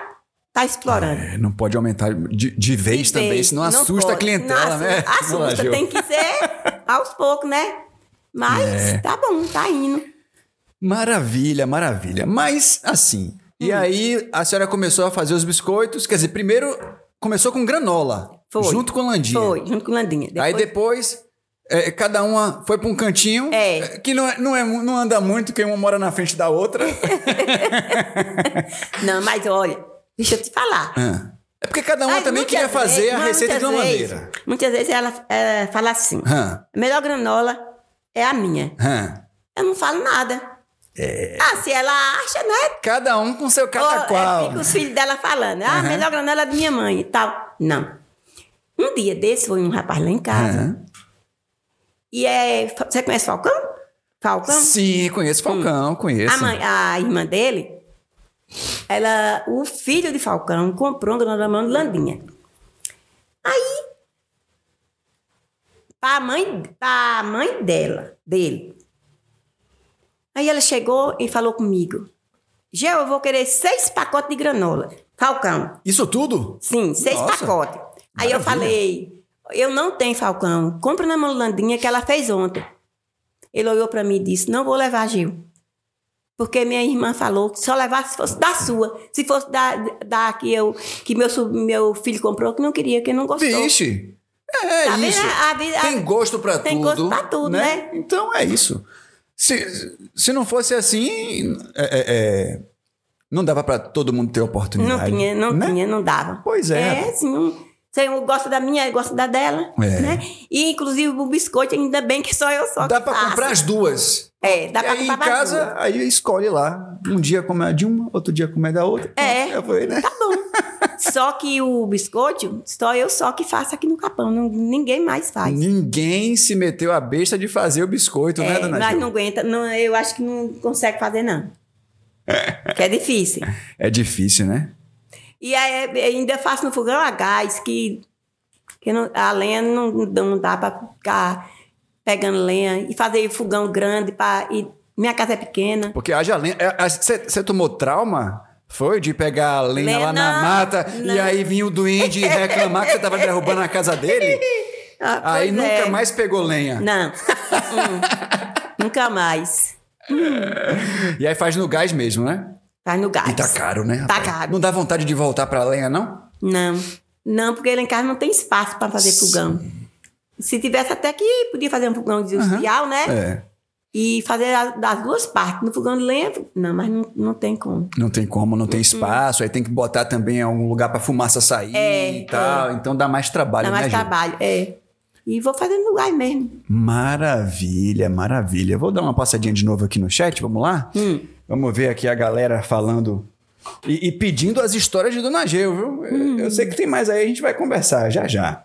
tá explorando. É, não pode aumentar de, de vez De também, vez, senão não assusta a pode. clientela, Não, né? assusta, tem que ser aos poucos, né? Mas É. tá bom, tá indo. Maravilha, maravilha. Mas, assim, e Hum. aí a senhora começou a fazer os biscoitos, quer dizer, primeiro começou com granola, Foi. junto com landinha. Foi, junto com Landinha. Aí depois, é, cada uma foi para um cantinho, É. que não, é, não, é, não anda muito, que uma mora na frente da outra. Não, mas olha, deixa eu te falar. Ah. É porque cada uma também queria fazer vezes- a não, receita de uma vezes- maneira. Muitas vezes ela é, fala assim: Hã, a melhor granola é a minha. Eu não falo nada. Ah, se ela acha, né? Cada um com seu cada Ou, é, qual. fica os filhos dela falando. Ah, a Aham. melhor granola é da minha mãe e tal. Não. Um dia desse foi um rapaz lá em casa. Aham. E é. Você conhece Falcão? Falcão? Sim, conheço Falcão, conheço. A, mãe, a irmã dele, ela, o filho de Falcão comprou um mão de Landinha. Aí, pra mãe, pra mãe dela, dele. Aí ela chegou e falou comigo: Gel, eu vou querer seis pacotes de granola. Falcão, Isso tudo? sim, seis Nossa, pacotes. Aí eu maravilha. falei: Eu não tenho Falcão, compra na mão de Landinha que ela fez ontem. Ele olhou pra mim e disse: Não vou levar, Gil. Porque minha irmã falou que só levar se fosse da sua. Se fosse da, da que, eu, que meu, meu filho comprou, que não queria, que não gostou. Vixe. É Tá vendo? isso. A vida- tem gosto pra tem tudo. gosto pra tudo, né? Então é isso. Se, se não fosse assim, é, é, é, não dava pra todo mundo ter Não oportunidade. tinha, não né? tinha, não dava. Pois é. É, assim, um, você gosta da minha, eu gosto da dela. É. Né? E, inclusive, o biscoito, ainda bem que só eu só Dá faço. comprar as duas. É, dá e pra aí comprar em as casa, duas. aí escolhe lá. Um dia come de uma, outro dia come da outra. É. Eu falei, né? Tá bom. só que o biscoito, só eu só que faço aqui no Capão. não- ninguém mais faz. Ninguém se meteu a besta de fazer o biscoito, né, É, dona mas Gil? não aguenta, não, eu acho que não consegue fazer, não. que é difícil. É difícil, né? E aí, ainda faço no fogão a gás, que, que não- a lenha não, não dá pra ficar pegando lenha. E fazer fogão grande, pra, e minha casa é pequena. Porque haja lenha. Você tomou trauma? Foi de pegar a lenha Lenha, lá na não, mata e não. aí vinha o duende reclamar que você tava derrubando a casa dele? Ah, aí pois nunca é. mais pegou lenha. Não. Hum, nunca mais. E aí faz no gás mesmo, né? Faz no gás. E tá caro, né? Tá rapaz? caro. Não dá vontade de voltar pra lenha, não? Não. Não, porque lá em casa não tem espaço para fazer fogão. Se tivesse até que podia fazer um fogão industrial, né? É. E fazer a- das duas partes. No fogão de lenha, não, mas não, não tem como. Não tem como, não Uhum. tem espaço. Aí tem que botar também algum lugar pra fumaça sair É, e tal. Então dá mais trabalho, Dá mais né, Gil? trabalho, é. E vou fazendo no gás mesmo. Maravilha, maravilha. Vou dar uma passadinha de novo aqui no chat, vamos lá? Hum. Vamos ver aqui a galera falando e, e pedindo as histórias de Dona Geu, viu? Eu- Hum. Eu sei que tem mais aí, a gente vai conversar já já.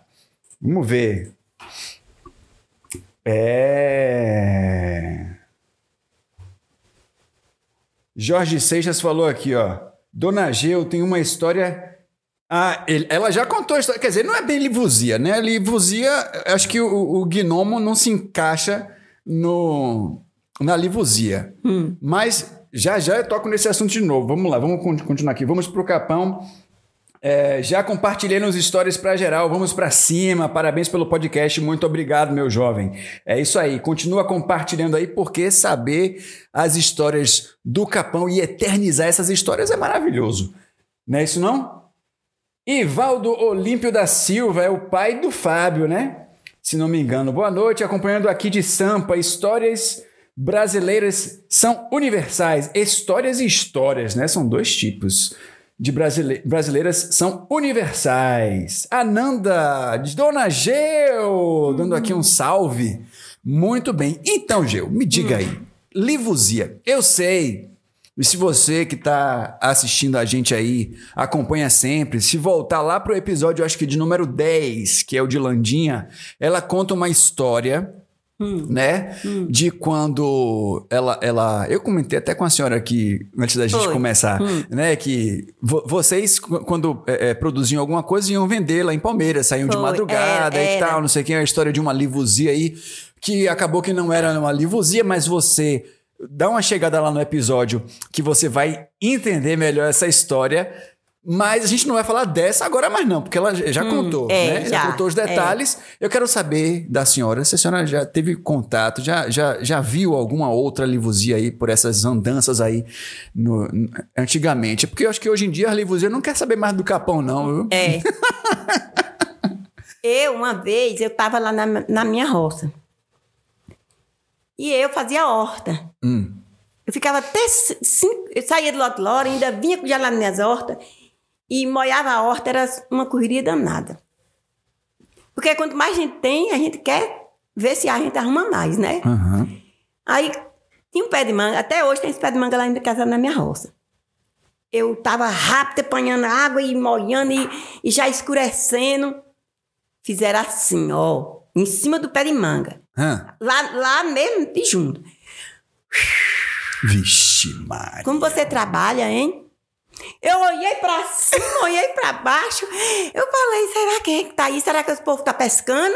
Vamos ver. É. Jorge Seixas falou aqui, ó. Dona Geu tem uma história Ah, ele- ela já contou a história. Quer dizer, não é bem livusia, né? Livusia, acho que o, o gnomo não se encaixa no, na livusia. Mas já já eu toco nesse assunto de novo. Vamos lá, vamos con- continuar aqui. Vamos pro Capão. É, já compartilhei nos stories pra geral. Vamos pra cima. Parabéns pelo podcast. Muito obrigado, meu jovem. É isso aí. Continua compartilhando aí, porque saber as histórias do Capão e eternizar essas histórias é maravilhoso. Não é isso não? Ivaldo Olímpio da Silva é o pai do Fábio, né? Se não me engano. Boa noite, acompanhando aqui de Sampa. Histórias brasileiras são universais. Histórias e histórias, né? São dois tipos de brasile... brasileiras são universais. Ananda, de Dona Geu, dando aqui um salve. Muito bem. Então, Geu, me diga aí. Livusia. Eu sei e se você que está assistindo a gente aí acompanha sempre, se voltar lá pro episódio, eu acho que de número 10, que é o de Landinha, ela conta uma história, né? De quando ela, ela. Eu comentei até com a senhora aqui, antes da gente Foi. começar, né? Que vo- vocês, qu- quando é, é, produziam alguma coisa, iam vender lá em Palmeiras, saíam de Foi, madrugada era, e era. tal, não sei o que, a história de uma livusia aí, que acabou que não era uma livusia, mas você dá uma chegada lá no episódio que você vai entender melhor essa história. Mas a gente não vai falar dessa agora mais não, porque ela já contou, é, né? já, contou os detalhes. Eu quero saber da senhora, se a senhora já teve contato, já, já, já viu alguma outra livusia aí por essas andanças aí no- antigamente. Porque eu acho que hoje em dia a livusia não quer saber mais do capão não, viu? É. eu, uma vez, eu estava lá na, na minha roça. E eu fazia horta. Hum. Eu ficava até ci- cinco, eu saía do lote lora, ainda vinha já lá nas minhas hortas e molhava a horta, era uma correria danada. Porque quanto mais gente tem, a gente quer ver se a gente arruma mais, né? Aham. Aí tinha um pé de manga, até hoje tem esse pé de manga lá em casa na minha roça. Eu tava rápido apanhando água e molhando e, e já escurecendo. Fizeram assim, ó, em cima do pé de manga. Lá, lá mesmo, de junto. Vixe, Maria. Como você trabalha, hein? Eu olhei pra cima, olhei pra baixo. Eu falei, será que é que tá aí? Será que esse povo tá pescando?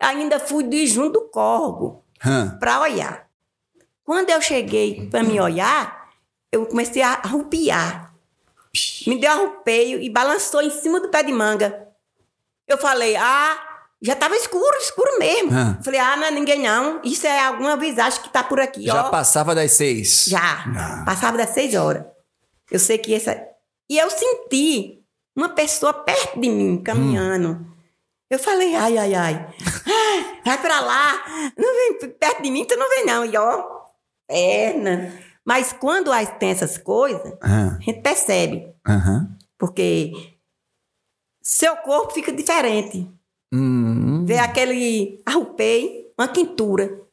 Ainda fui de junto do corgo Hã? pra olhar. Quando eu cheguei pra me olhar, eu comecei a arrupiar. Me deu arrupeio e balançou em cima do pé de manga. Eu falei, ah, já tava escuro, escuro mesmo. Ah. Falei, ah, não é ninguém não. Isso é alguma visagem que tá por aqui, Já ó. passava das seis. Já. Passava das seis horas. Eu sei que essa. E eu senti uma pessoa perto de mim, caminhando. Eu falei, ai, ai, ai. Ai, Vai pra lá. Não vem perto de mim, tu não vem, não. E ó, perna. Mas quando tem essas coisas, a gente percebe. Aham. Porque seu corpo fica diferente. Hum. Vê aquele arrupei, uma quintura.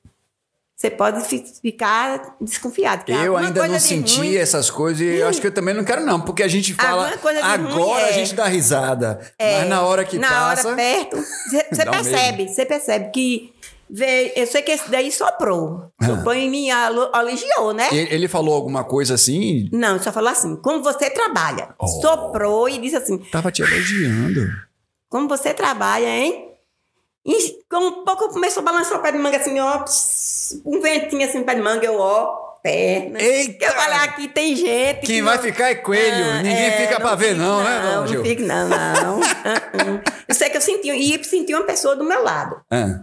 Você pode fi- ficar desconfiado. Eu ainda não senti ruim- essas coisas e eu acho que eu também não quero, não, porque a gente fala. Agora a é. gente dá risada. É, mas na hora que na passa. hora perto, você percebe, você percebe que vê, eu sei que esse daí soprou. Soprou em mim, aligiou, né? Ele, ele falou alguma coisa assim? Não, só falou assim, como você trabalha. Oh. Soprou e disse assim, Tava te elogiando. como você trabalha, hein? E com um pouco começou a balançar o pé de manga assim, ó, um ventinho assim no pé de manga, eu, ó, perna. Eita! Eu falei, aqui tem gente. Quem que vai não- ficar é coelho. Ah, Ninguém é, fica pra ver, fico, não, né, Não, Gil? não fico, não, não. Ah, ah. Eu sei que eu senti, e senti uma pessoa do meu lado. Ah.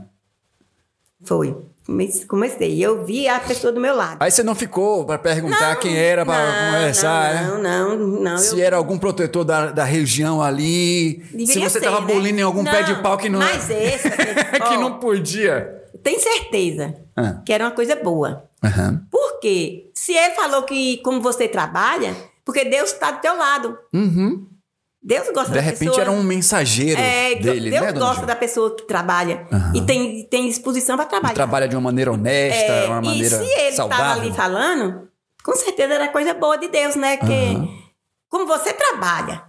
Foi. Comecei- Comecei. Eu vi a pessoa do meu lado. Aí você não ficou pra perguntar quem era pra não, conversar, né? não, não, não, não. Se eu- era algum protetor da, da região ali. se Deveria você ser, tava né? bolindo em algum pé de Não, pau que não mas esse, que ó. não podia. Tem certeza Ah. que era uma coisa boa. Aham. Por quê? Se ele falou que como você trabalha, porque Deus está do teu lado. Uhum. Deus gosta De da repente pessoa. era um mensageiro É, dele, Deus né, gosta Gil? da pessoa que trabalha Aham. e tem, tem disposição para trabalhar. Trabalha de uma maneira honesta, É, uma e maneira se ele estava saudável. ali falando, com certeza era coisa boa de Deus, né? Que Aham. como você trabalha,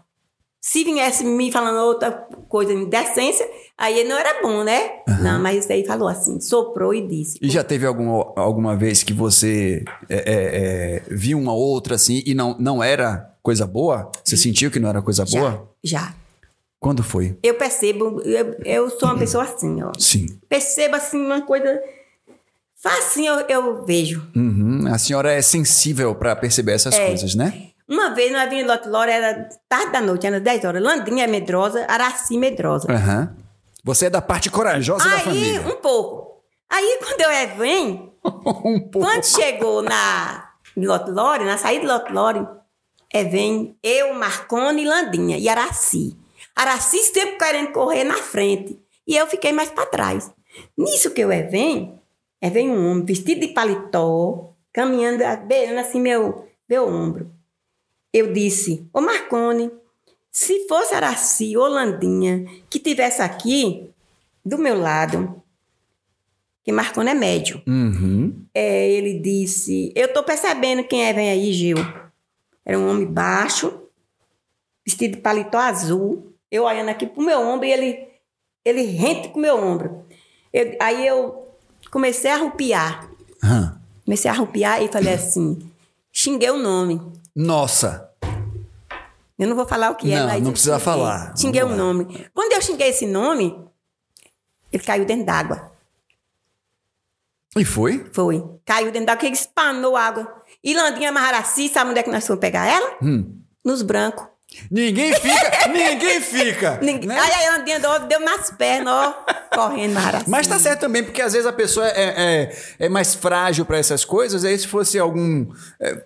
se viesse me falando outra coisa em decência, aí não era bom, né? Não, mas isso aí falou assim, soprou e disse. E já teve alguma, alguma vez que você é, é, é, viu uma outra assim e não, não era coisa boa? Você sentiu que não era coisa Já. boa? Já. Quando foi? Eu percebo, eu, eu sou uma pessoa assim, ó. Sim. Percebo assim uma coisa. Facinho eu, eu vejo. Uhum. A senhora é sensível pra perceber essas É. coisas, né? Uma vez nós vimos Lote Lora, era tarde da noite, era 10 horas. Landrinha é medrosa, Araci medrosa. Aham. Você é da parte corajosa da Aí, família. um pouco. Aí, quando eu é, vem, um pouco. quando chegou na em Lote Lore, na saída de Lote Lore, é, vem eu, Marcone, Landinha e Araci. Araci sempre querendo correr na frente. E eu fiquei mais para trás. Nisso que eu é, vem, é, vem um homem vestido de paletó, caminhando, beirando assim meu, meu ombro. Eu disse, ô Marcone, se fosse Araci ou Landinha que tivesse aqui, do meu lado, que Marcone é médio. Uhum. É, ele disse: Eu tô percebendo quem é vem aí, Gil. Era um homem baixo, vestido de paletó azul. Eu olhando aqui pro meu ombro e ele, ele rente com o meu ombro. Eu- aí eu comecei a arrupiar. Aham. Comecei a arrupiar e falei assim: xinguei o nome. Nossa. Eu não vou falar o que é, Não, mas não precisa xinguei. falar. Xinguei o lá. nome. Quando eu xinguei esse nome, ele caiu dentro d'água. E foi? Foi. Caiu dentro d'água, que espanou água. E Landinha Maharaci, sabe onde é que nós fomos pegar ela? Hum. Nos brancos. Ninguém fica, ninguém fica. Ninguém... né? Aí a Landinha deu, deu nas pernas, ó, correndo Maharaci. Mas tá certo também, porque às vezes a pessoa é, é, é mais frágil pra essas coisas. Aí se fosse algum. é,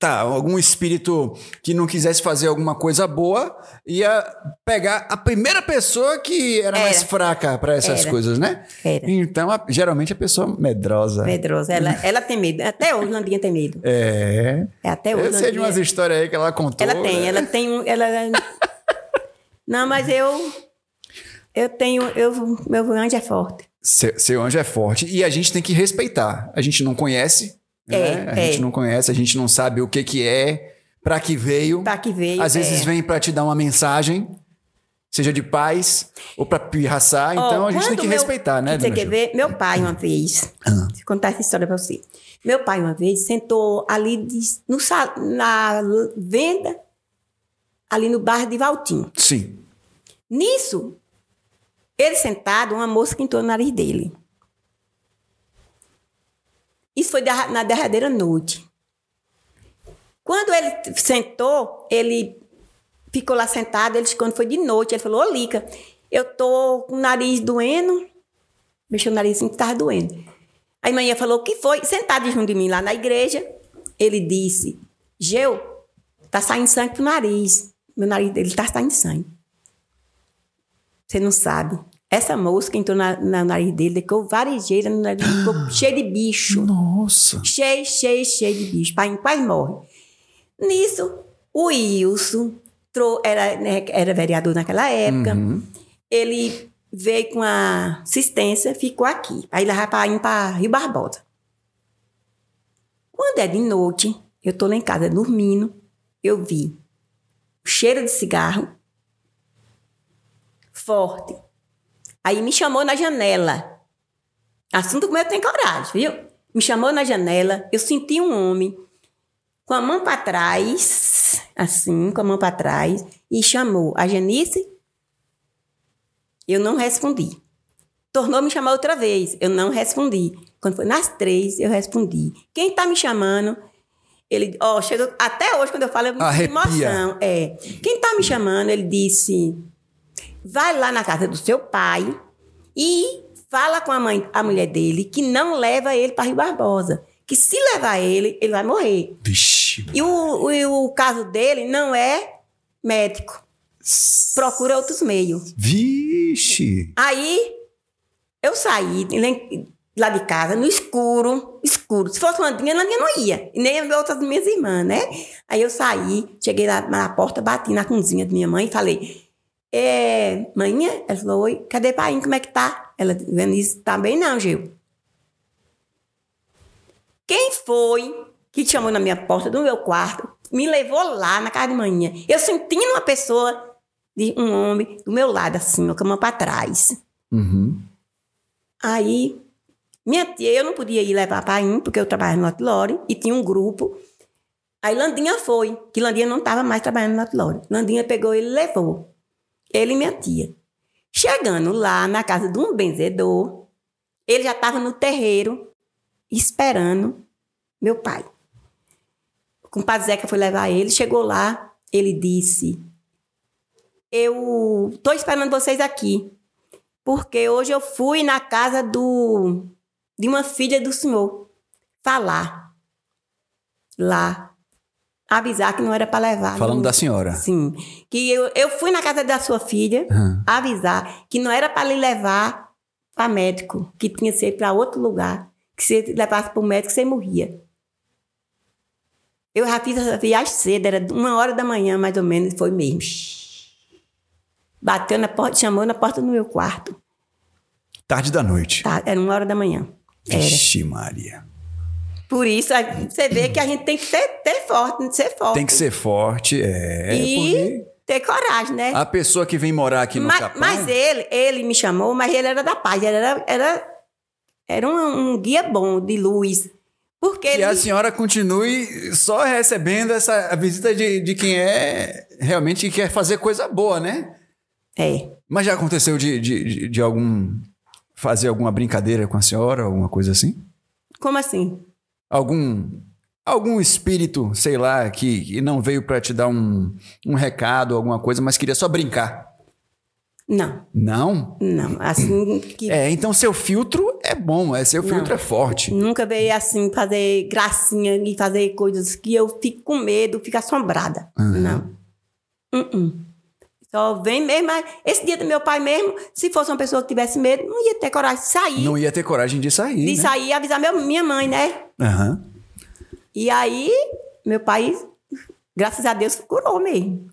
tá, algum espírito que não quisesse fazer alguma coisa boa, ia pegar a primeira pessoa que era, Era. mais fraca pra essas Era. coisas, né? Era. Então, a- geralmente a pessoa medrosa. Medrosa. Ela, ela tem medo. Até hoje Landinha tem medo. É. É até hoje. Eu sei de umas histórias aí que ela contou. Ela tem, né? ela tem um. Ela... Não, mas eu. Eu tenho. Eu, meu anjo é forte. Seu, seu anjo é forte. E a gente tem que respeitar. A gente não conhece. É, né? A é. gente não conhece, a gente não sabe o que, que é, pra que veio. Pra que veio. Às vezes é. vem pra te dar uma mensagem, seja de paz ou pra pirraçar. Então Ó, a gente tem que meu- respeitar, né, Você quer ver? Meu pai, uma vez, Ah. vou contar essa história pra você. Meu pai, uma vez, sentou ali de- no, na venda, ali no bairro de Valtinho. Sim. Nisso, ele sentado, uma mosca entrou no nariz dele. Isso foi na derradeira noite. Quando ele sentou, ele ficou lá sentado, ele, quando foi de noite, ele falou, ô Lica, eu tô com o nariz doendo. Mexeu o nariz que tava doendo. Aí manhã falou, o que foi? Sentado junto de mim lá na igreja, ele disse, Geu, tá saindo sangue pro nariz. Meu nariz dele tá saindo sangue. Você não sabe. Essa mosca entrou na, na nariz dele, ficou varejeira no nariz, ficou cheio de bicho. Nossa. Cheio, cheio, cheio de bicho. Pai quase morre. Nisso, o Wilson trou- era, né, era vereador naquela época. Uhum. Ele veio com a assistência, ficou aqui. Aí levava para ir para Rio Barbosa. Quando é de noite, eu tô lá em casa dormindo, eu vi o cheiro de cigarro forte. Aí me chamou na janela. Assunto como eu tenho coragem, viu? Me chamou na janela, eu senti um homem com a mão para trás, assim, com a mão para trás, e chamou a Janice. Eu não respondi. Tornou me chamar outra vez, eu não respondi. Quando foi nas três, eu respondi. Quem tá me chamando? Ele, ó, chegou até hoje quando eu falo, eu me emoção. É. Quem tá me chamando? Ele disse: vai lá na casa do seu pai e fala com a mãe, a mulher dele, que não leva ele para Rio Barbosa. Que se levar ele, ele vai morrer. Vixe. E o, o, o caso dele não é médico. Procura outros meios. Vixe. Aí eu saí lá de casa, no escuro, escuro. Se fosse Landinha, Landinha não ia. E nem as outras minhas irmãs, né? Aí eu saí, cheguei lá na porta, bati na cozinha de minha mãe e falei: é, Manhã? Ela falou: Oi, cadê pai? Como é que tá? Ela isso, tá bem não, Gil. Quem foi que chamou na minha porta do meu quarto, me levou lá na casa de manhã? Eu sentindo uma pessoa, de um homem, do meu lado, assim, a mão pra trás. Uhum. Aí, minha tia, eu não podia ir levar mim, porque eu trabalhava no Outlory, e tinha um grupo. Aí Landinha foi, que Landinha não estava mais trabalhando na Lore. Landinha pegou ele e levou. Ele e minha tia. Chegando lá na casa de um benzedor, ele já estava no terreiro esperando meu pai. O compadre Zeca foi levar ele, chegou lá, ele disse: Eu tô esperando vocês aqui, porque hoje eu fui na casa do de uma filha do senhor falar lá, avisar que não era para levar. Falando não- da senhora. Sim. Que eu, eu fui na casa da sua filha Hum. avisar que não era para lhe levar para médico, que tinha que ser para outro lugar. Que se levasse para o médico, você morria. Eu já fiz essa viagem cedo, era uma hora da manhã, mais ou menos, foi mesmo. Bateu na porta, chamou na porta do meu quarto. Tarde da noite. Tá, era uma hora da manhã. Era. Vixe, Maria. Por isso, você vê que a gente tem que ter, ter forte, ser forte. Tem que ser forte, é. e porque ter coragem, né? a pessoa que vem morar aqui no mas, Capão. mas ele, ele me chamou, mas ele era da paz, ele era, era, era um, um guia bom de luz. Porque Que ele. a senhora continue só recebendo essa a visita de, de quem é realmente quer fazer coisa boa, né? É. Mas já aconteceu de, de, de- de algum. fazer alguma brincadeira com a senhora, alguma coisa assim? Como assim? Algum. Algum espírito, sei lá, que, que não veio pra te dar um, um recado, alguma coisa, mas queria só brincar. Não, Não? não. Assim que. É, então seu filtro é bom, é, seu filtro Não. é forte. Nunca veio assim fazer gracinha e fazer coisas que eu fico com medo, fico assombrada. Não. Uh-uh. Só vem mesmo. mas Esse dia do meu pai mesmo, se fosse uma pessoa que tivesse medo, não ia ter coragem de sair. Não ia ter coragem de sair. de né? sair e avisar meu, minha mãe, né? Aham. E aí, meu pai, graças a Deus, curou mesmo.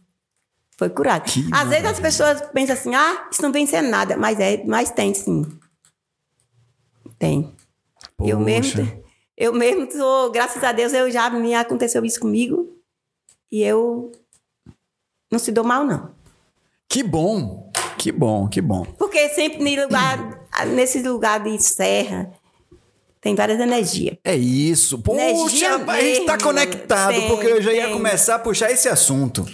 Foi curado. Que Às vezes as pessoas pensam assim, ah, isso não vem sendo nada, mas é, mas tem sim. Tem. Eu mesmo, Poxa. eu mesmo sou, graças a Deus, eu já me aconteceu isso comigo. E eu não se dou mal, não. Que bom, que bom, que bom. Porque sempre nesse lugar, nesse lugar de serra, tem várias energias. É isso. Poxa, Energia a gente tá mesmo. conectado, Tem, porque eu já ia tem. começar a puxar esse assunto.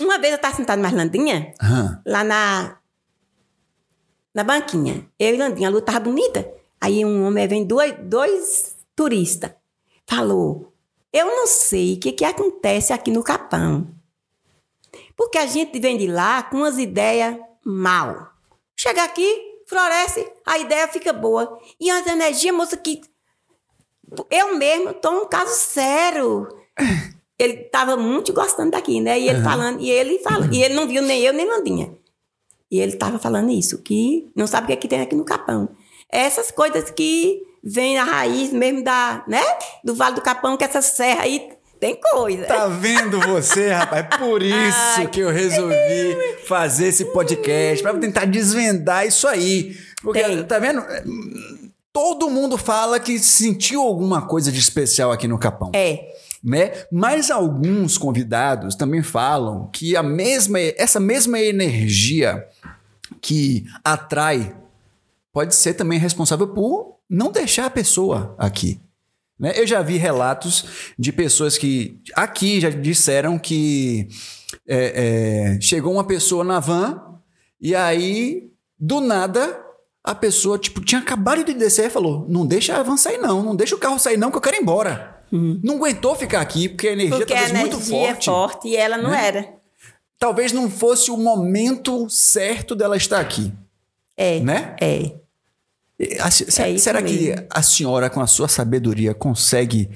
Uma vez eu estava sentada mais Landinha, Hã. lá na, na banquinha. Eu e Landinha, a luz tava bonita. Aí um homem vem, dois, dois turistas. Falou, eu não sei o que, que acontece aqui no Capão. Porque a gente vem de lá com umas ideias mal. Chega aqui, floresce, a ideia fica boa. E as energias, moça, que... Eu mesmo tô um caso sério. Ele tava muito gostando daqui, né? E ele falando, e ele fala, e ele não viu nem eu nem Landinha. E ele tava falando isso, que não sabe o que, é que tem aqui no Capão. Essas coisas que vêm na raiz mesmo da, né? Do Vale do Capão, que essa serra aí tem coisa. Tá vendo você, rapaz? É por isso que eu resolvi fazer esse podcast, pra tentar desvendar isso aí. Porque, Tem. tá vendo? Todo mundo fala que sentiu alguma coisa de especial aqui no Capão. É, né? Mas alguns convidados também falam que a mesma essa mesma energia que atrai pode ser também responsável por não deixar a pessoa aqui. Né? Eu já vi relatos de pessoas que aqui já disseram que é, é, chegou uma pessoa na van e aí, do nada, a pessoa tipo, tinha acabado de descer e falou: Não deixa a van sair, não, não deixa o carro sair, não, que eu quero ir embora. Não aguentou ficar aqui porque a energia Uhum. porque a talvez energia muito forte. é forte e ela não né? era. Talvez não fosse o momento certo dela estar aqui, É, né? é. A- se- É será que a senhora, com a sua sabedoria, consegue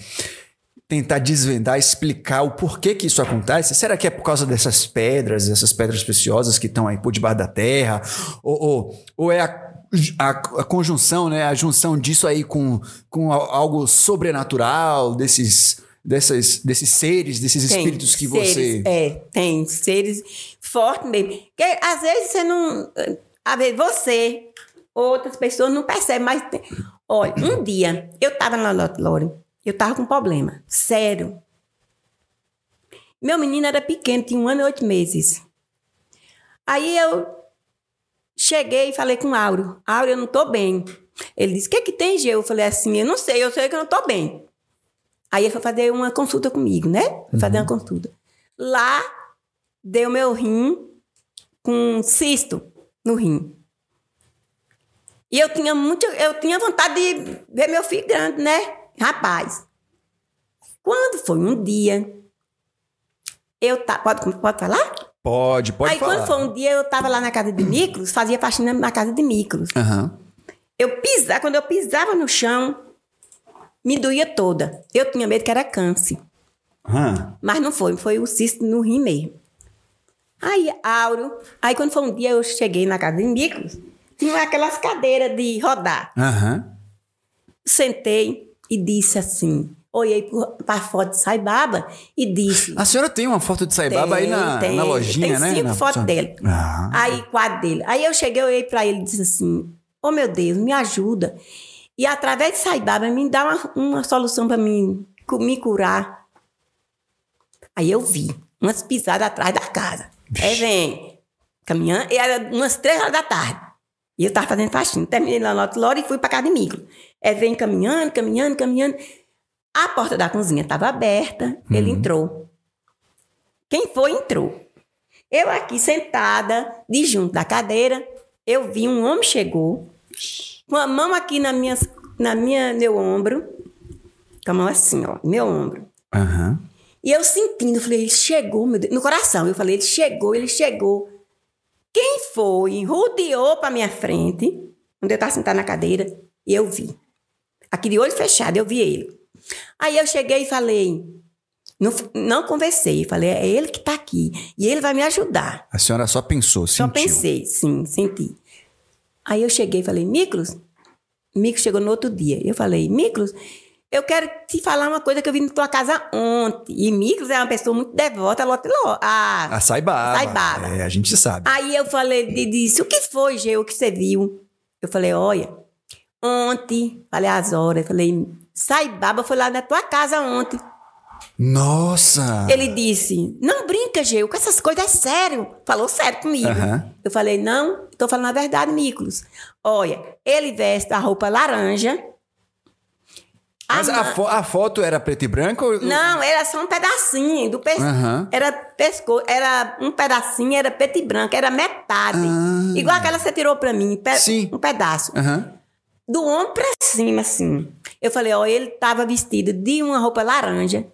tentar desvendar, explicar o porquê que isso acontece? Será que é por causa dessas pedras, essas pedras preciosas que estão aí por debaixo da terra? Ou, ou, ou é a, a, a conjunção, né? A junção disso aí com, com al- algo sobrenatural, desses, dessas, desses seres, desses Tem espíritos que seres, você. É, tem seres fortes mesmo. Que às vezes você não. Às vezes você, outras pessoas não percebem, mas. tem- Olha, um dia eu tava na Lore, eu tava com um problema, sério. Meu menino era pequeno, tinha um ano e oito meses. Aí eu cheguei e falei com o Áureo: Áureo, eu não tô bem. Ele disse: O que, que tem, Gê? Eu falei assim: Eu não sei, eu sei que eu não tô bem. Aí ele foi fazer uma consulta comigo, né? Foi fazer uma consulta. Lá, deu meu rim com um cisto no rim. E eu tinha muito, eu tinha vontade de ver meu filho grande, né? Rapaz. Quando foi um dia, eu tá, pode, pode falar? Pode, pode Aí falar. quando foi um dia, eu tava lá na casa de Miklos, fazia faxina na casa de Miklos. Aham. Eu pisava, quando eu pisava no chão, me doía toda. Eu tinha medo que era câncer. Aham. Mas não foi, foi o cisto no rim mesmo. Aí, Áureo. Aí, quando foi um dia, eu cheguei na casa de Miklos, tinha aquelas cadeiras de rodar. Aham. Sentei e disse assim: olhei para a foto de Saibaba e disse. A senhora tem uma foto de Saibaba aí na, Tem, na lojinha, tem né? cinco Na- fotos dele. Ah. Aí, quadro dele. Aí eu cheguei, olhei pra ele e disse assim: Ô meu Deus, me ajuda. E através de Saibaba, me dá uma, uma solução pra mim, me curar. Aí eu vi umas pisadas atrás da casa. Aí vem, caminhando, e era umas três horas da tarde. E eu tava fazendo faxina. Terminei lá no outro lado e fui pra casa de micro. Aí vem caminhando, caminhando, caminhando. A porta da cozinha estava aberta, ele entrou. Quem foi, entrou. Eu aqui sentada, de junto da cadeira, eu vi um homem chegou, com a mão aqui na minha, na minha, meu ombro, com a mão assim, ó, meu ombro. Aham. E eu sentindo, eu falei, ele chegou, meu Deus, no coração. Eu falei, ele chegou, ele chegou. Quem foi, rodeou pra minha frente, onde eu estava sentada na cadeira, e eu vi. Aqui de olho fechado, eu vi ele. Aí eu cheguei e falei, não, não conversei, falei, é ele que tá aqui, e ele vai me ajudar. A senhora só pensou, Só sentiu. pensei, sim, senti. Aí eu cheguei e falei, Miklos, Miklos chegou no outro dia. Eu falei, Miklos, eu quero te falar uma coisa que eu vi na tua casa ontem. E Miklos é uma pessoa muito devota, lo- a A Saibaba. Saibaba. É, a gente sabe. Aí eu falei, ele disse, o que foi, Gê, o que você viu? Eu falei, olha, ontem, falei as horas, eu falei, Saibaba foi lá na tua casa ontem. Nossa! Ele disse, não brinca, Geu, com essas coisas é sério. Falou sério comigo. Eu falei, não, tô falando a verdade, Miklos. Olha, ele veste a roupa laranja. Mas a, fo- a foto era preto e branco? ou- Não, era só um pedacinho do pescoço. Aham. Era pescoço, era um pedacinho, era preto e branco, era metade. Ah. Igual aquela que você tirou pra mim, pe- Sim. um pedaço. Aham. Do ombro pra cima, assim. Eu falei, ó, ele tava vestido de uma roupa laranja,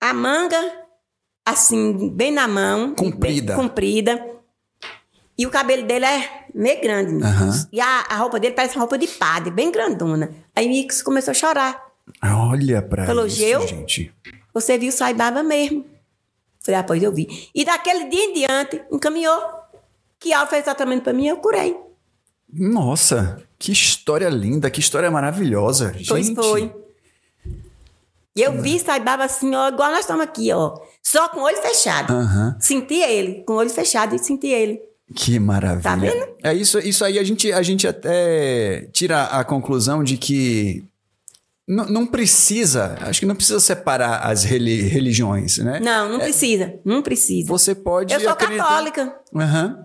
a manga, assim, bem na mão. Comprida. Bem, comprida. E o cabelo dele é meio grande. Aham. E a, a roupa dele parece uma roupa de padre, bem grandona. Aí Mix começou a chorar. Olha pra Falou, isso, Geu? gente. Você viu Saibaba mesmo? Falei, ah, pois eu vi. E daquele dia em diante, encaminhou. Que Alfa fez tratamento pra mim, eu curei. Nossa, que história linda, que história maravilhosa. Pois gente. foi. E eu vi Saibaba assim, ó, igual nós estamos aqui, ó. Só com o olho fechado. Aham. Senti ele, com o olho fechado e senti ele. Que maravilha. Tá vendo? É isso, isso aí a gente, a gente até tira a conclusão de que n- não precisa, acho que não precisa separar as reli- religiões, né? Não, não precisa. Não precisa. Você pode eu sou acreditar- católica. Aham.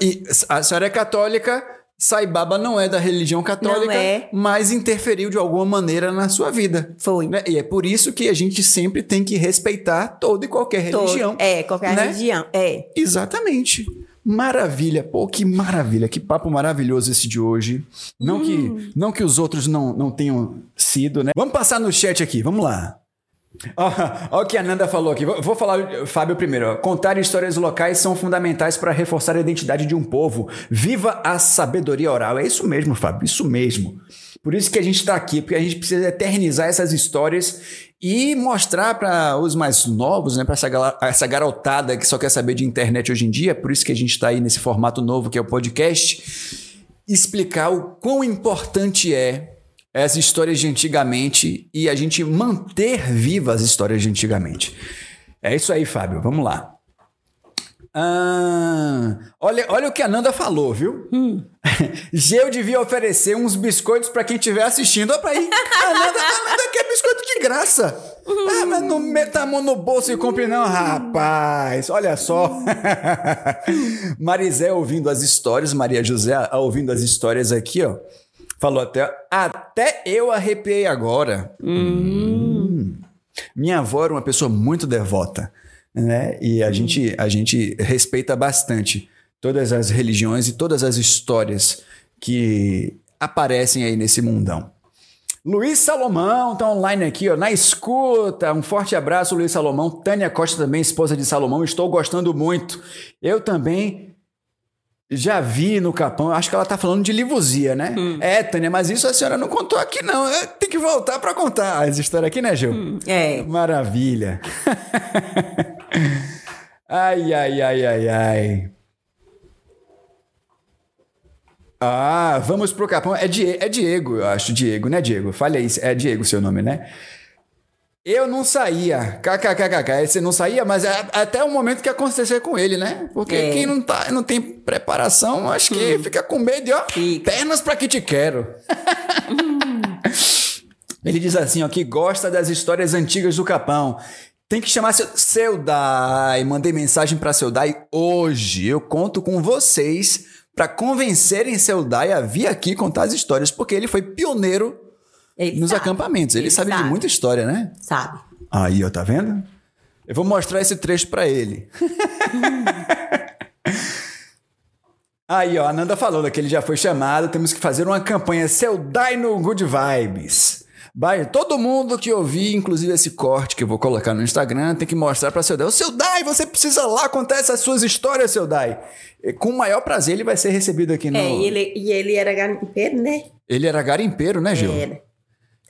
E a senhora é católica, Saibaba não é da religião católica, Não é. mas interferiu de alguma maneira na sua vida. Foi. né? E é por isso que a gente sempre tem que respeitar toda e qualquer Todo. religião. É, qualquer né? religião. É. Exatamente. Maravilha. Pô, que maravilha. Que papo maravilhoso esse de hoje. Não, Hum. que, não que os outros não, não tenham sido, né? Vamos passar no chat aqui. Vamos lá. Ó o que a Nanda falou aqui. Vou, vou falar, Fábio, primeiro. Contar histórias locais são fundamentais para reforçar a identidade de um povo. Viva a sabedoria oral. É isso mesmo, Fábio. Isso mesmo. Por isso que a gente está aqui, porque a gente precisa eternizar essas histórias e mostrar para os mais novos, né, para essa, essa garotada que só quer saber de internet hoje em dia. Por isso que a gente está aí nesse formato novo que é o podcast explicar o quão importante é as histórias de antigamente e a gente manter vivas as histórias de antigamente. É isso aí, Fábio. Vamos lá. Ah, olha, olha o que a Nanda falou, viu? Geu devia oferecer uns biscoitos pra quem estiver assistindo. Olha pra aí. A Nanda, a Nanda quer biscoito de graça. Ah, mas não meta a mão no bolso e compre não, rapaz. Olha só. Marizé ouvindo as histórias, Maria José ouvindo as histórias aqui, ó. Falou até. Até eu arrepiei agora. Hum. Minha avó era uma pessoa muito devota, né? E a, gente, a gente respeita bastante todas as religiões e todas as histórias que aparecem aí nesse mundão. Luiz Salomão tá online aqui, ó, na escuta. Um forte abraço, Luiz Salomão. Tânia Costa também, esposa de Salomão. Estou gostando muito. Eu também já vi no Capão. Acho que ela tá falando de livuzia, né? É, Tânia, mas isso a senhora não contou aqui, não. É, Tem que voltar para contar as histórias aqui, né, Gil? É. Maravilha. ai, ai, ai, ai, ai. Ah, vamos pro Capão. É, Die é Diego, eu acho. Diego, né, Diego? Aí. É Diego seu nome, né? Eu não saía. KKKKK. Você não saía, mas é até o momento que acontecer com ele, né? Porque É. quem não, tá, não tem preparação, acho que fica com medo de, ó, Fica. pernas pra que te quero. Ele diz assim, ó, que gosta das histórias antigas do Capão. Tem que chamar seu Seudai. Mandei mensagem para Seudai hoje. Eu conto com vocês para convencerem Seudai a vir aqui contar as histórias, porque ele foi pioneiro Ele nos sabe. acampamentos. Ele, Ele sabe, de sabe. muita história, né? Sabe. Aí, ó, tá vendo? Eu vou mostrar esse trecho para ele. Aí, ó, a Nanda falou que ele já foi chamado, temos que fazer uma campanha Seudai no Good Vibes. Vai, todo mundo que ouvir, inclusive esse corte que eu vou colocar no Instagram, tem que mostrar para Seudai. Ô, Seudai, você precisa lá contar essas suas histórias, Seudai. E Com o maior prazer ele vai ser recebido aqui no... É, e ele, e ele era garimpeiro, né? Ele era garimpeiro, né, Gil? Era.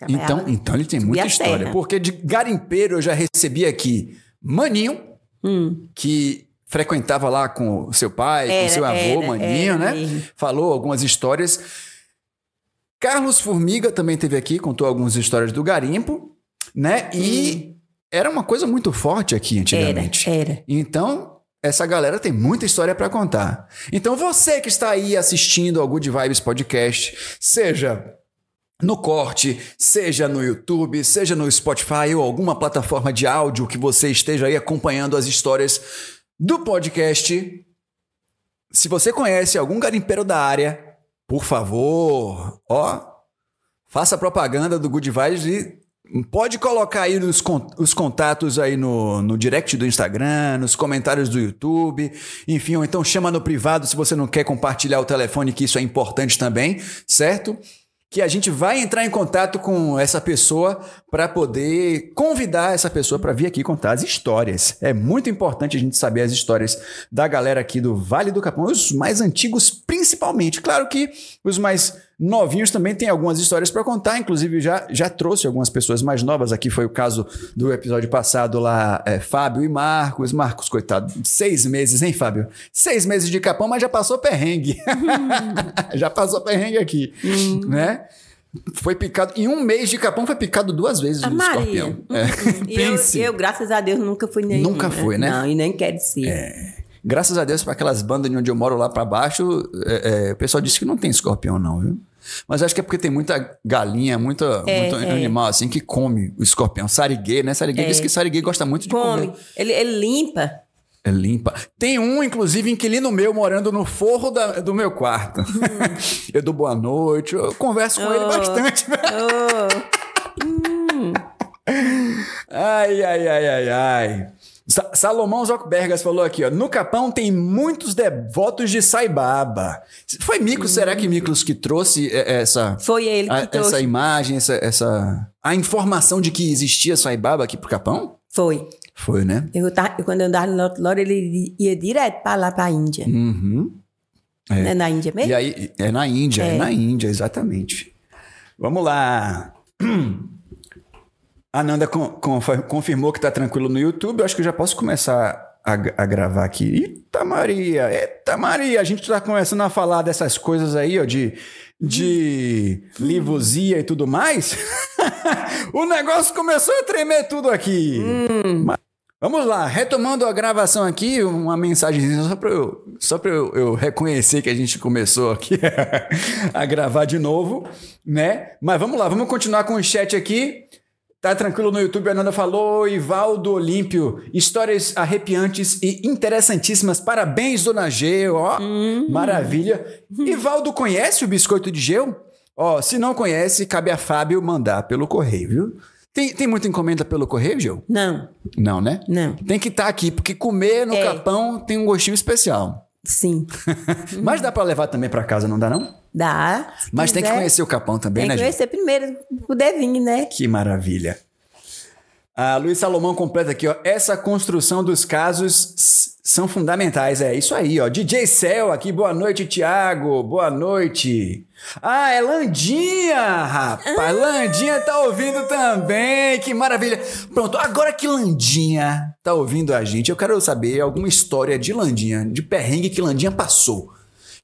Então, então ele tem muita história. Porque de garimpeiro eu já recebi aqui Maninho, Hum. que frequentava lá com o seu pai, com Era, seu avô, era, Maninho, era né? Falou algumas histórias. Carlos Formiga também teve aqui, contou algumas histórias do garimpo, né? E era uma coisa muito forte aqui antigamente. era. Então, essa galera tem muita história para contar. Então, você que está aí assistindo ao Good Vibes Podcast, seja no corte, seja no YouTube, seja no Spotify ou alguma plataforma de áudio que você esteja aí acompanhando as histórias do podcast. Se você conhece algum garimpeiro da área, por favor, ó, faça propaganda do Good Vibes e pode colocar aí nos os contatos aí no, no direct do Instagram, nos comentários do YouTube, enfim, ou então chama no privado se você não quer compartilhar o telefone, que isso é importante também, certo? Que a gente vai entrar em contato com essa pessoa para poder convidar essa pessoa para vir aqui contar as histórias. É muito importante a gente saber as histórias da galera aqui do Vale do Capão, os mais antigos principalmente. Claro que os mais novinhos também têm algumas histórias para contar, inclusive já, já trouxe algumas pessoas mais novas. Aqui foi o caso do episódio passado lá, é, Fábio e Marcos. Marcos, coitado, seis meses, hein, Fábio? Seis meses de Capão, mas já passou perrengue. já passou perrengue aqui, né? Foi picado. Em um mês de Capão foi picado duas vezes A no Maria. escorpião. É, E eu, eu, graças a Deus, nunca fui nem. Nunca foi, né? Não, e nem quero ser. Graças a Deus, para aquelas bandas de onde eu moro lá para baixo, é, é, o pessoal disse que não tem escorpião, não, viu? Mas acho que é porque tem muita galinha, muita, É, muito é. animal assim que come o escorpião. Sariguê, né? Sariguê diz que sariguê gosta muito de Come. comer. Ele, ele limpa. É limpa. Tem um, inclusive, inquilino meu morando no forro da- do meu quarto. eu dou boa noite, eu converso com ele Oh. bastante. Oh, Ai, ai, ai, ai, ai. Sa- Salomão Zockbergas falou aqui, ó. No Capão tem muitos devotos de Saibaba. Foi Miklos, será que Miklos que trouxe é, essa, foi ele que a- trouxe. essa imagem, essa, essa. A informação de que existia Saibaba aqui pro Capão? Foi. Foi, né? Eu, eu, quando eu andava no Lote Lore, ele ia direto pra lá, pra Índia. Uhum. Não é na Índia mesmo? E aí, é na Índia, é. É. na Índia, exatamente. Vamos lá. A Nanda con- confa- confirmou que tá tranquilo no YouTube. Eu acho que eu já posso começar a, a gravar aqui. Eita Maria, eita Maria. A gente tá começando a falar dessas coisas aí, ó, de, de livuzia e tudo mais. o negócio começou a tremer tudo aqui. Mas- Vamos lá, retomando a gravação aqui, uma mensagem só para eu, só pra eu, eu reconhecer que a gente começou aqui a gravar de novo, né? Mas vamos lá, vamos continuar com o chat aqui. Tá tranquilo no YouTube, a Nanda falou. Ivaldo Olímpio, histórias arrepiantes e interessantíssimas. Parabéns, dona G, ó. Maravilha. Ivaldo conhece o biscoito de gel? Ó, se não conhece, cabe a Fábio mandar pelo correio, viu? Tem, tem muita encomenda pelo correio, Gil? Não, Não, né? não. Tem que estar aqui, porque comer no É. capão tem um gostinho especial. Sim. Mas dá pra levar também pra casa, não dá não? Dá. Mas tem que quiser. conhecer o capão também, Tem né, que Gil? conhecer primeiro, pra poder vir, né? Que maravilha. A Luiz Salomão completa aqui, ó. Essa construção dos casos são fundamentais. É isso aí, ó. DJ Cel aqui, boa noite, Tiago. Boa noite. Ah, é Landinha, rapaz. Landinha tá ouvindo também. Que maravilha. Pronto, agora que Landinha tá ouvindo a gente, eu quero saber alguma história de Landinha, de perrengue que Landinha passou.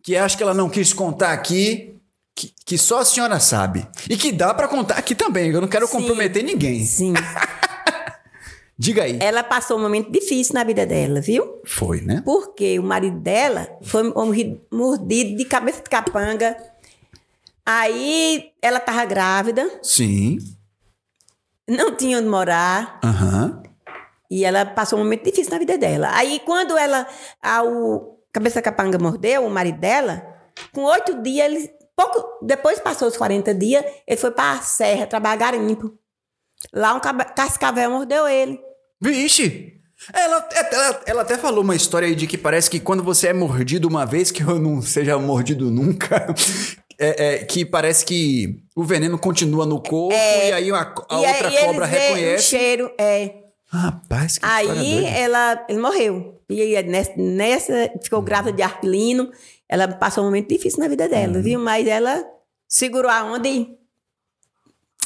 Que acho que ela não quis contar aqui. Que, que só a senhora sabe. E que dá pra contar aqui também. Eu não quero Sim. comprometer ninguém. Sim. Diga aí. Ela passou um momento difícil na vida dela, viu? Foi, né? Porque o marido dela foi mordido de cabeça de capanga. Aí ela tava grávida, Sim. não tinha onde morar. Aham. E ela passou um momento difícil na vida dela. Aí, quando ela. A, o Cabeça Capanga mordeu, o marido dela, com oito dias, ele. Pouco depois passou os 40 dias, ele foi pra serra trabalhar garimpo. Lá um cascavel mordeu ele. Vixe! Ela, ela, ela até falou uma história aí de que parece que quando você é mordido uma vez, que eu não seja mordido nunca, é, é, que parece que o veneno continua no corpo e aí a, a É. e outra aí cobra veem o reconhece. cheiro, é. Rapaz, que Aí ela, morreu. E aí, nessa, nessa ficou grávida de arpilino. Ela passou um momento difícil na vida Uhum. dela, viu? Mas ela segurou a onda e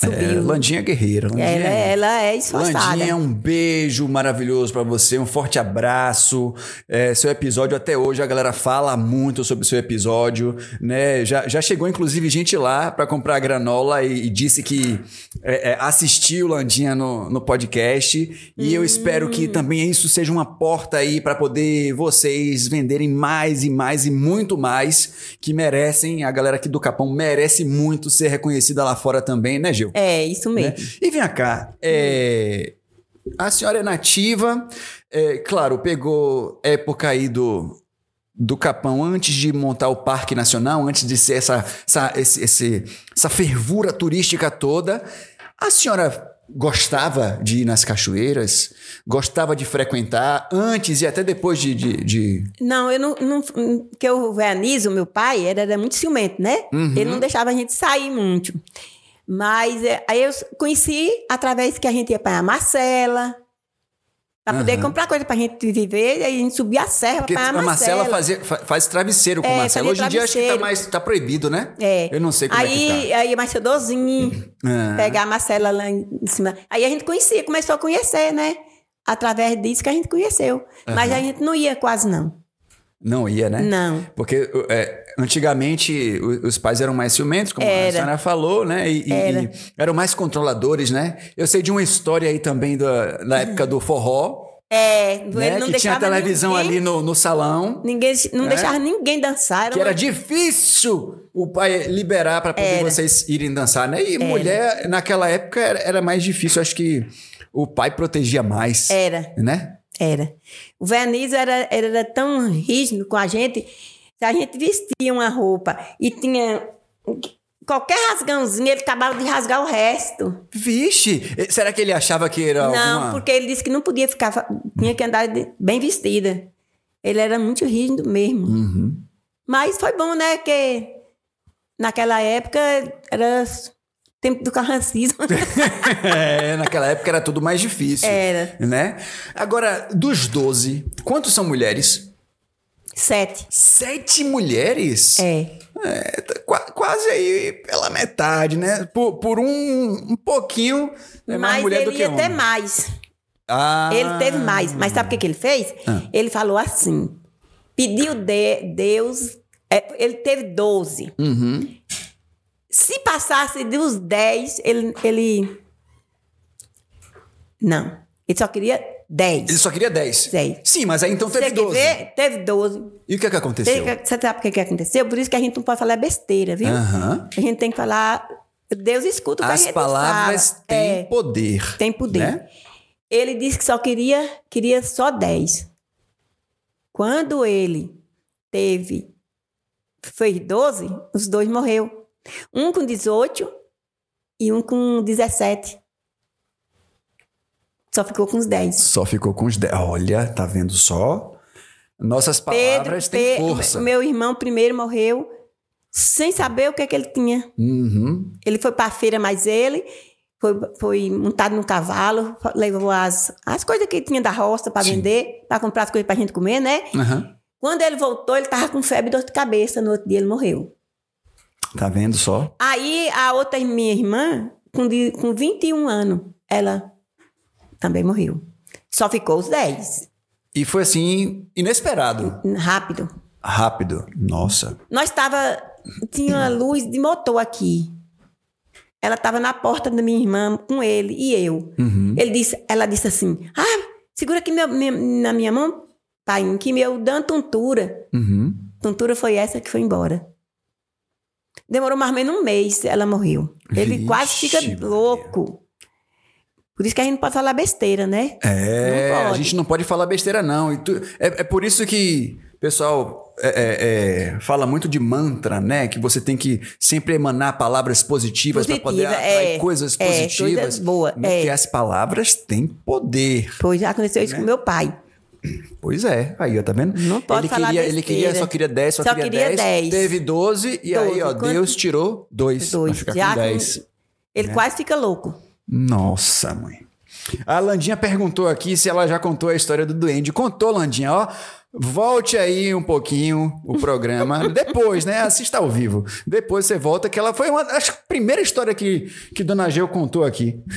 É, subiu. Landinha guerreira. Landinha ela, ela é esforçada. Landinha, um beijo maravilhoso pra você, um forte abraço. É, seu episódio até hoje a galera fala muito sobre seu episódio, né? Já, já chegou inclusive gente lá pra comprar granola e, e disse que é, é, assistiu Landinha no, no podcast e eu espero que também isso seja uma porta aí pra poder vocês venderem mais e mais e muito mais que merecem. A galera aqui do Capão merece muito ser reconhecida lá fora também, né, Gil? É, isso né? mesmo. E vem cá, é, a senhora é nativa, é, claro, pegou época aí do, do Capão antes de montar o Parque Nacional, antes de ser essa, essa, esse- esse- essa fervura turística toda. A senhora gostava de ir nas cachoeiras? Gostava de frequentar antes e até depois de. de, de- Não, eu não. não porque o Veanizo, meu pai, era, era muito ciumento, né? Uhum. Ele não deixava a gente sair muito. Mas é, aí eu conheci através que a gente ia para a Marcela. Pra poder Aham. comprar coisa pra gente viver, aí a gente subia a serra Porque pra a Marcela. Marcela fazia- fa- faz travesseiro com É, Marcela. Hoje em dia acho que tá mais tá proibido, né? É. Eu não sei como aí, é que tá. Aí mais cedozinho, Ah. pegar a Marcela lá em cima. Aí a gente conhecia, começou a conhecer, né? Através disso que a gente conheceu. Mas a gente não ia quase, não. Não ia, né? Não. Porque é, antigamente os pais eram mais ciumentos, como a Era. senhora falou, né? E, Era. e eram mais controladores, né? Eu sei de uma história aí também da, na época do forró, É, né? não Que tinha televisão ninguém, ali no, no salão. Ninguém, não né? deixava ninguém dançar. Que era uma- difícil o pai liberar para poder Era. vocês irem dançar, né? E mulher, naquela época, era, era mais difícil. Acho que o pai protegia mais. Era, Né? Era. O Verniz era, era tão rígido com a gente, se a gente vestia uma roupa e tinha qualquer rasgãozinho, ele acabava de rasgar o resto. Vixe! Será que ele achava que era Não, alguma... porque ele disse que não podia ficar, tinha que andar bem vestida. Ele era muito rígido mesmo. Uhum. Mas foi bom, né? Que naquela época era tempo do carrancismo. É, naquela época era tudo mais difícil. Era. Né? Agora, dos 12, quantos são mulheres? Sete. Sete mulheres? É. É, tá qua- quase aí pela metade, né? Por, por um, um pouquinho é mais Mas mulher do ele que ia ter homem. mais. Ah. Ele teve mais. Mas sabe o que, que ele fez? Ah. Ele falou assim: pediu de Deus. é, ele teve 12. Uhum. Se passasse dos 10, ele, ele. Não. Ele só queria 10. Ele só queria 10. Dez. Sim, mas aí então teve Você quer 12. ver? Teve 12. E o que é que aconteceu? Você você sabe o que, que aconteceu? Por isso que a gente não pode falar besteira, viu? Aham. A gente tem que falar. Deus escuta o que a As gente palavras fala. têm É, poder. tem poder. né? Ele disse que só queria, queria só 10. Quando ele teve, fez 12, os dois morreu. Um com 18 e um com 17. Só ficou com os 10. Só ficou com os 10. Olha, tá vendo só? Nossas palavras têm Pe- força. Meu irmão primeiro morreu sem saber o que, é que ele tinha. Uhum. Ele foi para a feira, mas ele foi, foi montado num cavalo, levou as, as coisas que tinha da roça para vender, para comprar as coisas para gente comer, né? Aham. Quando ele voltou, ele tava com febre e dor de cabeça. No outro dia ele morreu. Tá vendo só? Aí a outra minha irmã, com, de- com 21 anos, ela também morreu. Só ficou os 10. E foi assim, inesperado. Rápido. Rápido. Nossa. Nós tava. Tinha uma luz de motor aqui. Ela estava na porta da minha irmã com ele e eu. Uhum. Ele disse, ela disse assim: Ah, segura aqui meu- minha- na minha mão, pai, que meu dando tontura. Uhum. Tontura foi essa que foi embora. Demorou mais ou menos um mês, ela morreu. Ele Vixe, quase fica Maria. louco. Por isso que a gente não pode falar besteira, né? É, a gente não pode falar besteira, não. Tu- é, é por isso que o pessoal é, é, é, fala muito de mantra, né? Que você tem que sempre emanar palavras positivas para poder Positiva, atrair é. coisas É, positivas. coisas boas. Porque as palavras têm poder. Pois já aconteceu isso Né? com meu pai. Pois é, aí, ó, tá vendo? Não pode ele falar queria, ele queria, só queria 10, só, Só queria, queria 10, 10. Teve 12 e aí, 12, ó, quanto? Deus tirou 2 Dois. pra ficar Já com com- 10. Ele Né? quase fica louco. Nossa, mãe. A Landinha perguntou aqui se ela já contou a história do duende. Contou, Landinha, ó. Volte aí um pouquinho o programa. Depois, né? Assista ao vivo. Depois você volta, que ela foi uma. Acho que a primeira história que, que Dona Geu contou aqui.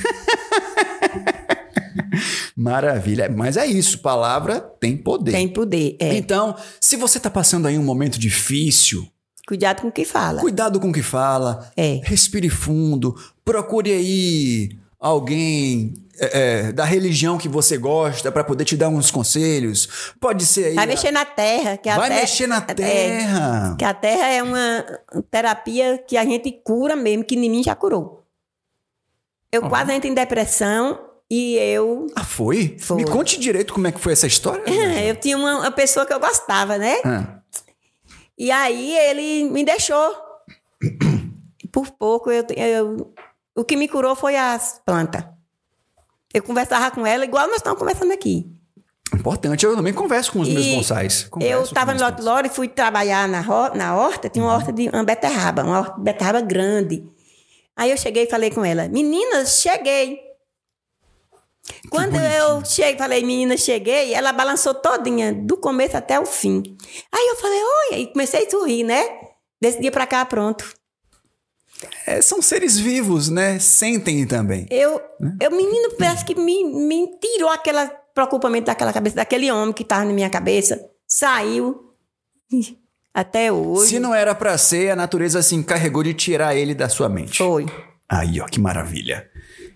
Maravilha. Mas é isso. Palavra tem poder. Tem poder. É. Então, se você tá passando aí um momento difícil, Cuidado com o que fala. Cuidado com o que fala. É. Respire fundo. Procure aí alguém é, é, da religião que você gosta para poder te dar uns conselhos. Pode ser aí. Vai mexer na terra. Que a Vai terra- mexer na é, terra. que a terra é uma terapia que a gente cura mesmo, que mim já curou. Eu quase entro em depressão e eu. Ah, foi? Foi. Me conte direito como é que foi essa história. Eu tinha uma, uma pessoa que eu gostava, né? Ah, E aí ele me deixou. Por pouco, eu, eu- o que me curou foi as plantas. Eu conversava com ela igual nós estamos conversando aqui. importante. Eu também converso com os meus E bonsais. Converso eu estava meus no Lore e fui trabalhar na, na horta, tinha uma horta de uma beterraba, uma horta de beterraba grande. Aí eu cheguei e falei com ela, meninas, cheguei. Quando eu cheguei, falei, meninas, cheguei, ela balançou todinha, do começo até o fim. Aí eu falei, oi, aí comecei a sorrir, né? Desse dia pra cá, pronto. É, são seres vivos, né? Sentem também. Eu, eu menino, parece que me, me tirou aquele preocupamento daquela cabeça, daquele homem que estava na minha cabeça. Saiu. Até hoje. Se não era pra ser, a natureza se encarregou de tirar ele da sua mente. Foi. Aí, ó, que maravilha.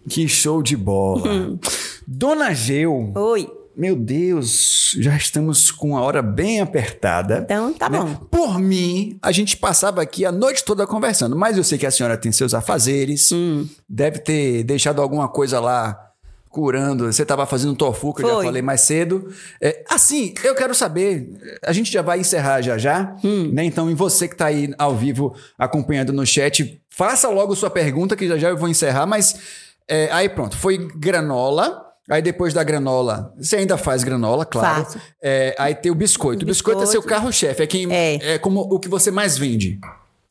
Que show de bola. Dona Geu, Oi. meu Deus, já estamos com a hora bem apertada. Então, tá né? bom. Por mim, a gente passava aqui a noite toda conversando, mas eu sei que a senhora tem seus afazeres, Hum. deve ter deixado alguma coisa lá curando. Você estava fazendo tofu, que eu já Foi. falei mais cedo. É, assim, eu quero saber, a gente já vai encerrar já já, Hum. né? Então, e você que está aí ao vivo acompanhando no chat, faça logo sua pergunta, que já já eu vou encerrar, mas é, aí pronto, foi granola. Aí depois da granola, você ainda faz granola, claro. É, aí tem o biscoito. O biscoito, é seu Biscoito. carro-chefe, é quem É. é como o que você mais vende.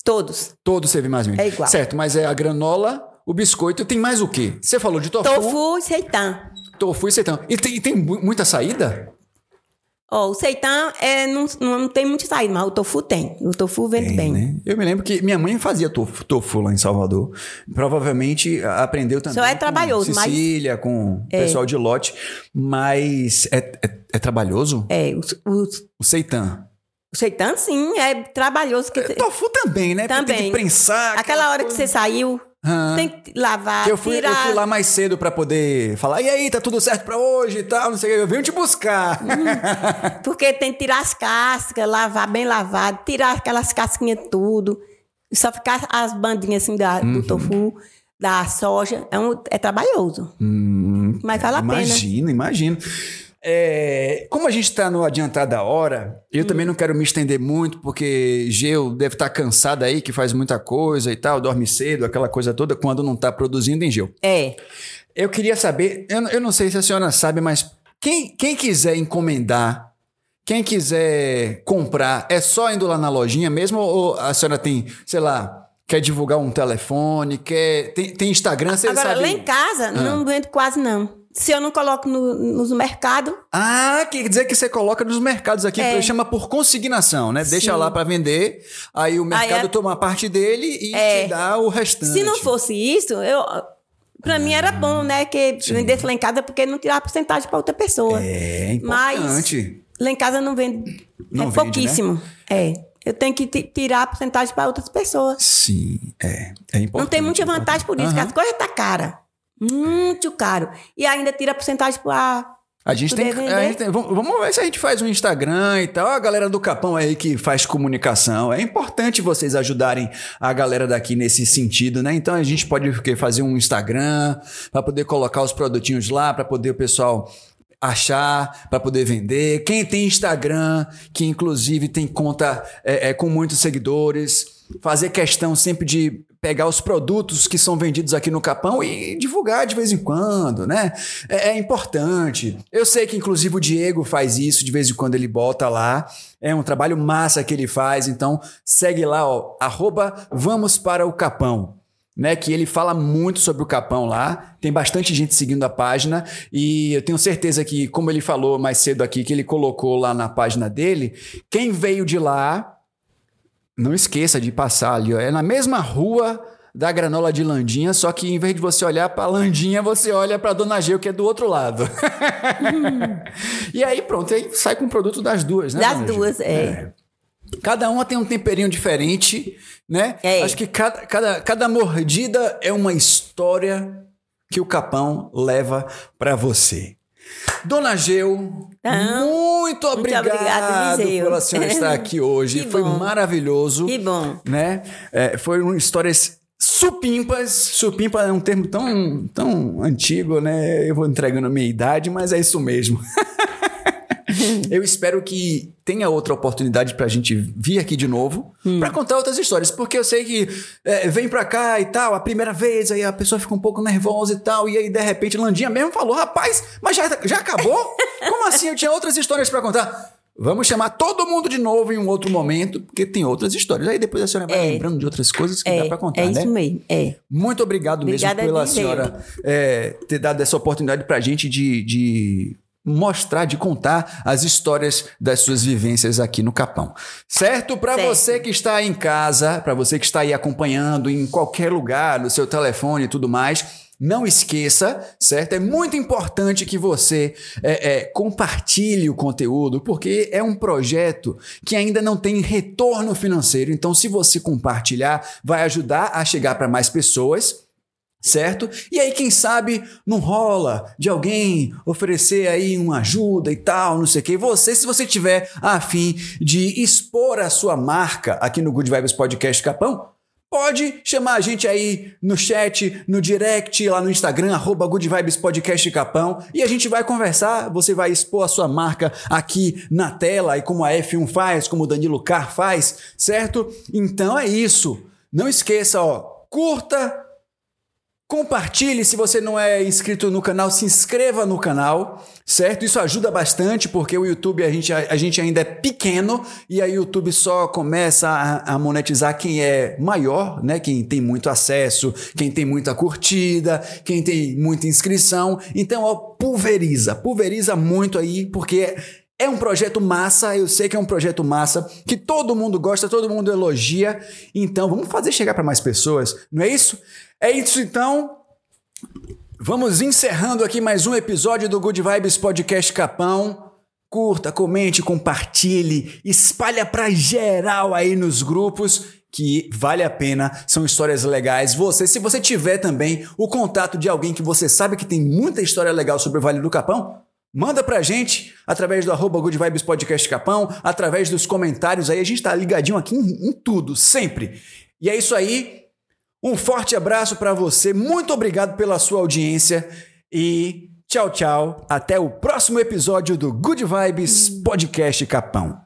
Todos. Todos você mais vende. É igual. Certo, mas é a granola, o biscoito, tem mais o quê? Você falou de tofu, Tofu e seitã. tofu e seitão. E tem, e tem mu- muita saída? Ó, o seitã é, não, não tem muito saída, mas o tofu tem. O tofu vende bem. né? Eu me lembro que minha mãe fazia tofu, tofu lá em Salvador. Provavelmente aprendeu também. Só é com trabalhoso, mas- com o pessoal de lote. Mas é, é, é trabalhoso? É, o, o, O seitã. o seitã, sim, é trabalhoso. Que, Tofu também, né? Porque Tem que Também. prensar. aquela hora que você saiu, Aham. tem que lavar, Que eu fui, eu tirar. fui lá mais cedo pra poder falar, e aí, tá tudo certo pra hoje e tal, não sei o que. Eu venho te buscar. Porque tem que tirar as cascas, lavar bem lavado, tirar aquelas casquinhas tudo. Só ficar as bandinhas assim da, Uhum. do tofu, da soja. É, um, é trabalhoso. Mas vale a pena. imagino, imagino. É, como a gente está no adiantado da hora, eu também não quero me estender muito, porque Geu deve estar cansada aí, que faz muita coisa e tal, dorme cedo, aquela coisa toda, quando não está produzindo em Geu. É. Eu queria saber, eu, não- eu não sei se a senhora sabe, mas quem, quem quiser encomendar, quem quiser comprar, é só indo lá na lojinha mesmo? Ou a senhora tem, sei lá, quer divulgar um telefone, quer. Tem, tem Instagram, você Agora, sabe? lá em casa, não vendo quase não. Se eu não coloco no, nos mercados, Ah, quer dizer que você coloca nos mercados aqui, É. chama por consignação, né? Deixa Sim. lá pra vender, aí o mercado é- toma parte dele e É. te dá o restante. se não fosse isso, eu. Pra mim era bom, né? Que vendesse lá em casa porque não tirava porcentagem pra outra pessoa. É Mas importante. lá em casa não vende. Não é vende, pouquíssimo. É. Eu tenho que ti- tirar a porcentagem para outras pessoas. Sim, é. É importante. Não tem muita vantagem por isso, que Aham. as coisas tá cara. Muito caro. E ainda tira a porcentagem para. A gente tem, a gente tem- vamos, vamos ver se a gente faz um Instagram e tal. A galera do Capão aí que faz comunicação. É importante vocês ajudarem a galera daqui nesse sentido, né? Então a gente pode fazer um Instagram para poder colocar os produtinhos lá, para poder o pessoal achar, para poder vender. Quem tem Instagram, que inclusive tem conta é, é, com muitos seguidores, fazer questão sempre de pegar os produtos que são vendidos aqui no Capão e divulgar de vez em quando, né? É, é importante. Eu sei que inclusive o Diego faz isso de vez em quando ele bota lá. É um trabalho massa que ele faz, então segue lá, ó, arroba vamos para o Capão. Né, que ele fala muito sobre o Capão lá, tem bastante gente seguindo a página e eu tenho certeza que, como ele falou mais cedo aqui, que ele colocou lá na página dele, quem veio de lá não esqueça de passar ali, ó. É na mesma rua da granola de Landinha, só que em vez de você olhar para Landinha, você olha para Dona Geu, que é do outro lado. e aí pronto, aí sai com o produto das duas, né? Das duas, é. Cada uma tem um temperinho diferente, né? É. Acho que cada, cada, cada mordida é uma história que o Capão leva para você. Dona Geu, Ah, muito obrigado, obrigada, Eliseu. pela senhora estar aqui hoje. Que Foi bom. maravilhoso. Que bom. Né? É, foram histórias supimpas. Supimpa é um termo tão, tão antigo, né? Eu vou entregando a minha idade, mas é isso mesmo. Eu espero que tenha outra oportunidade pra gente vir aqui de novo pra contar outras histórias, porque eu sei que é, vem pra cá e tal, a primeira vez, aí a pessoa fica um pouco nervosa e tal, e aí de repente Landinha mesmo falou: rapaz, mas já, já acabou? Como assim? Eu tinha outras histórias pra contar. Vamos chamar todo mundo de novo em um outro momento, porque tem outras histórias. Aí depois a senhora vai É. lembrando de outras coisas que É, dá pra contar, é né? isso mesmo. É. Muito obrigado Obrigada mesmo pela a senhora é, ter dado essa oportunidade pra gente de, de mostrar, de contar as histórias das suas vivências aqui no Capão. Certo? Para você que está aí em casa, para você que está aí acompanhando em qualquer lugar, no seu telefone e tudo mais. Não esqueça, certo? É muito importante que você é, é, compartilhe o conteúdo, porque é um projeto que ainda não tem retorno financeiro. Então, se você compartilhar, vai ajudar a chegar para mais pessoas certo? E aí, quem sabe, não rola de alguém oferecer aí uma ajuda e tal, não sei o que. Você, se você tiver a fim de expor a sua marca aqui no Good Vibes Podcast Capão, pode chamar a gente aí no chat, no direct, lá no Instagram, arroba Good Vibes Podcast Capão, e a gente vai conversar, você vai expor a sua marca aqui na tela, e como a F1 faz, como o Danilo Car faz, certo? Então é isso. Não esqueça, ó, curta, Compartilhe se você não é inscrito no canal, se inscreva no canal, certo? Isso ajuda bastante porque o YouTube a gente, a, a gente ainda é pequeno e aí o YouTube só começa a, a monetizar quem é maior, né? Quem tem muito acesso, quem tem muita curtida, quem tem muita inscrição. Então, ó, pulveriza, pulveriza muito aí porque é um projeto massa, eu sei que é um projeto massa, que todo mundo gosta, todo mundo elogia. Então, vamos fazer chegar para mais pessoas, não é isso? É isso então. Vamos encerrando aqui mais um episódio do Good Vibes Podcast Capão. Curta, comente, compartilhe, espalha pra geral aí nos grupos que vale a pena, são histórias legais. Você, se você tiver também o contato de alguém que você sabe que tem muita história legal sobre o Vale do Capão, Manda pra gente através do arroba Good Vibes Podcast Capão, através dos comentários aí. A gente tá ligadinho aqui em, em tudo, sempre. E é isso aí. Um forte abraço pra você. Muito obrigado pela sua audiência. E Tchau, tchau. Até o próximo episódio do Good Vibes Podcast Capão.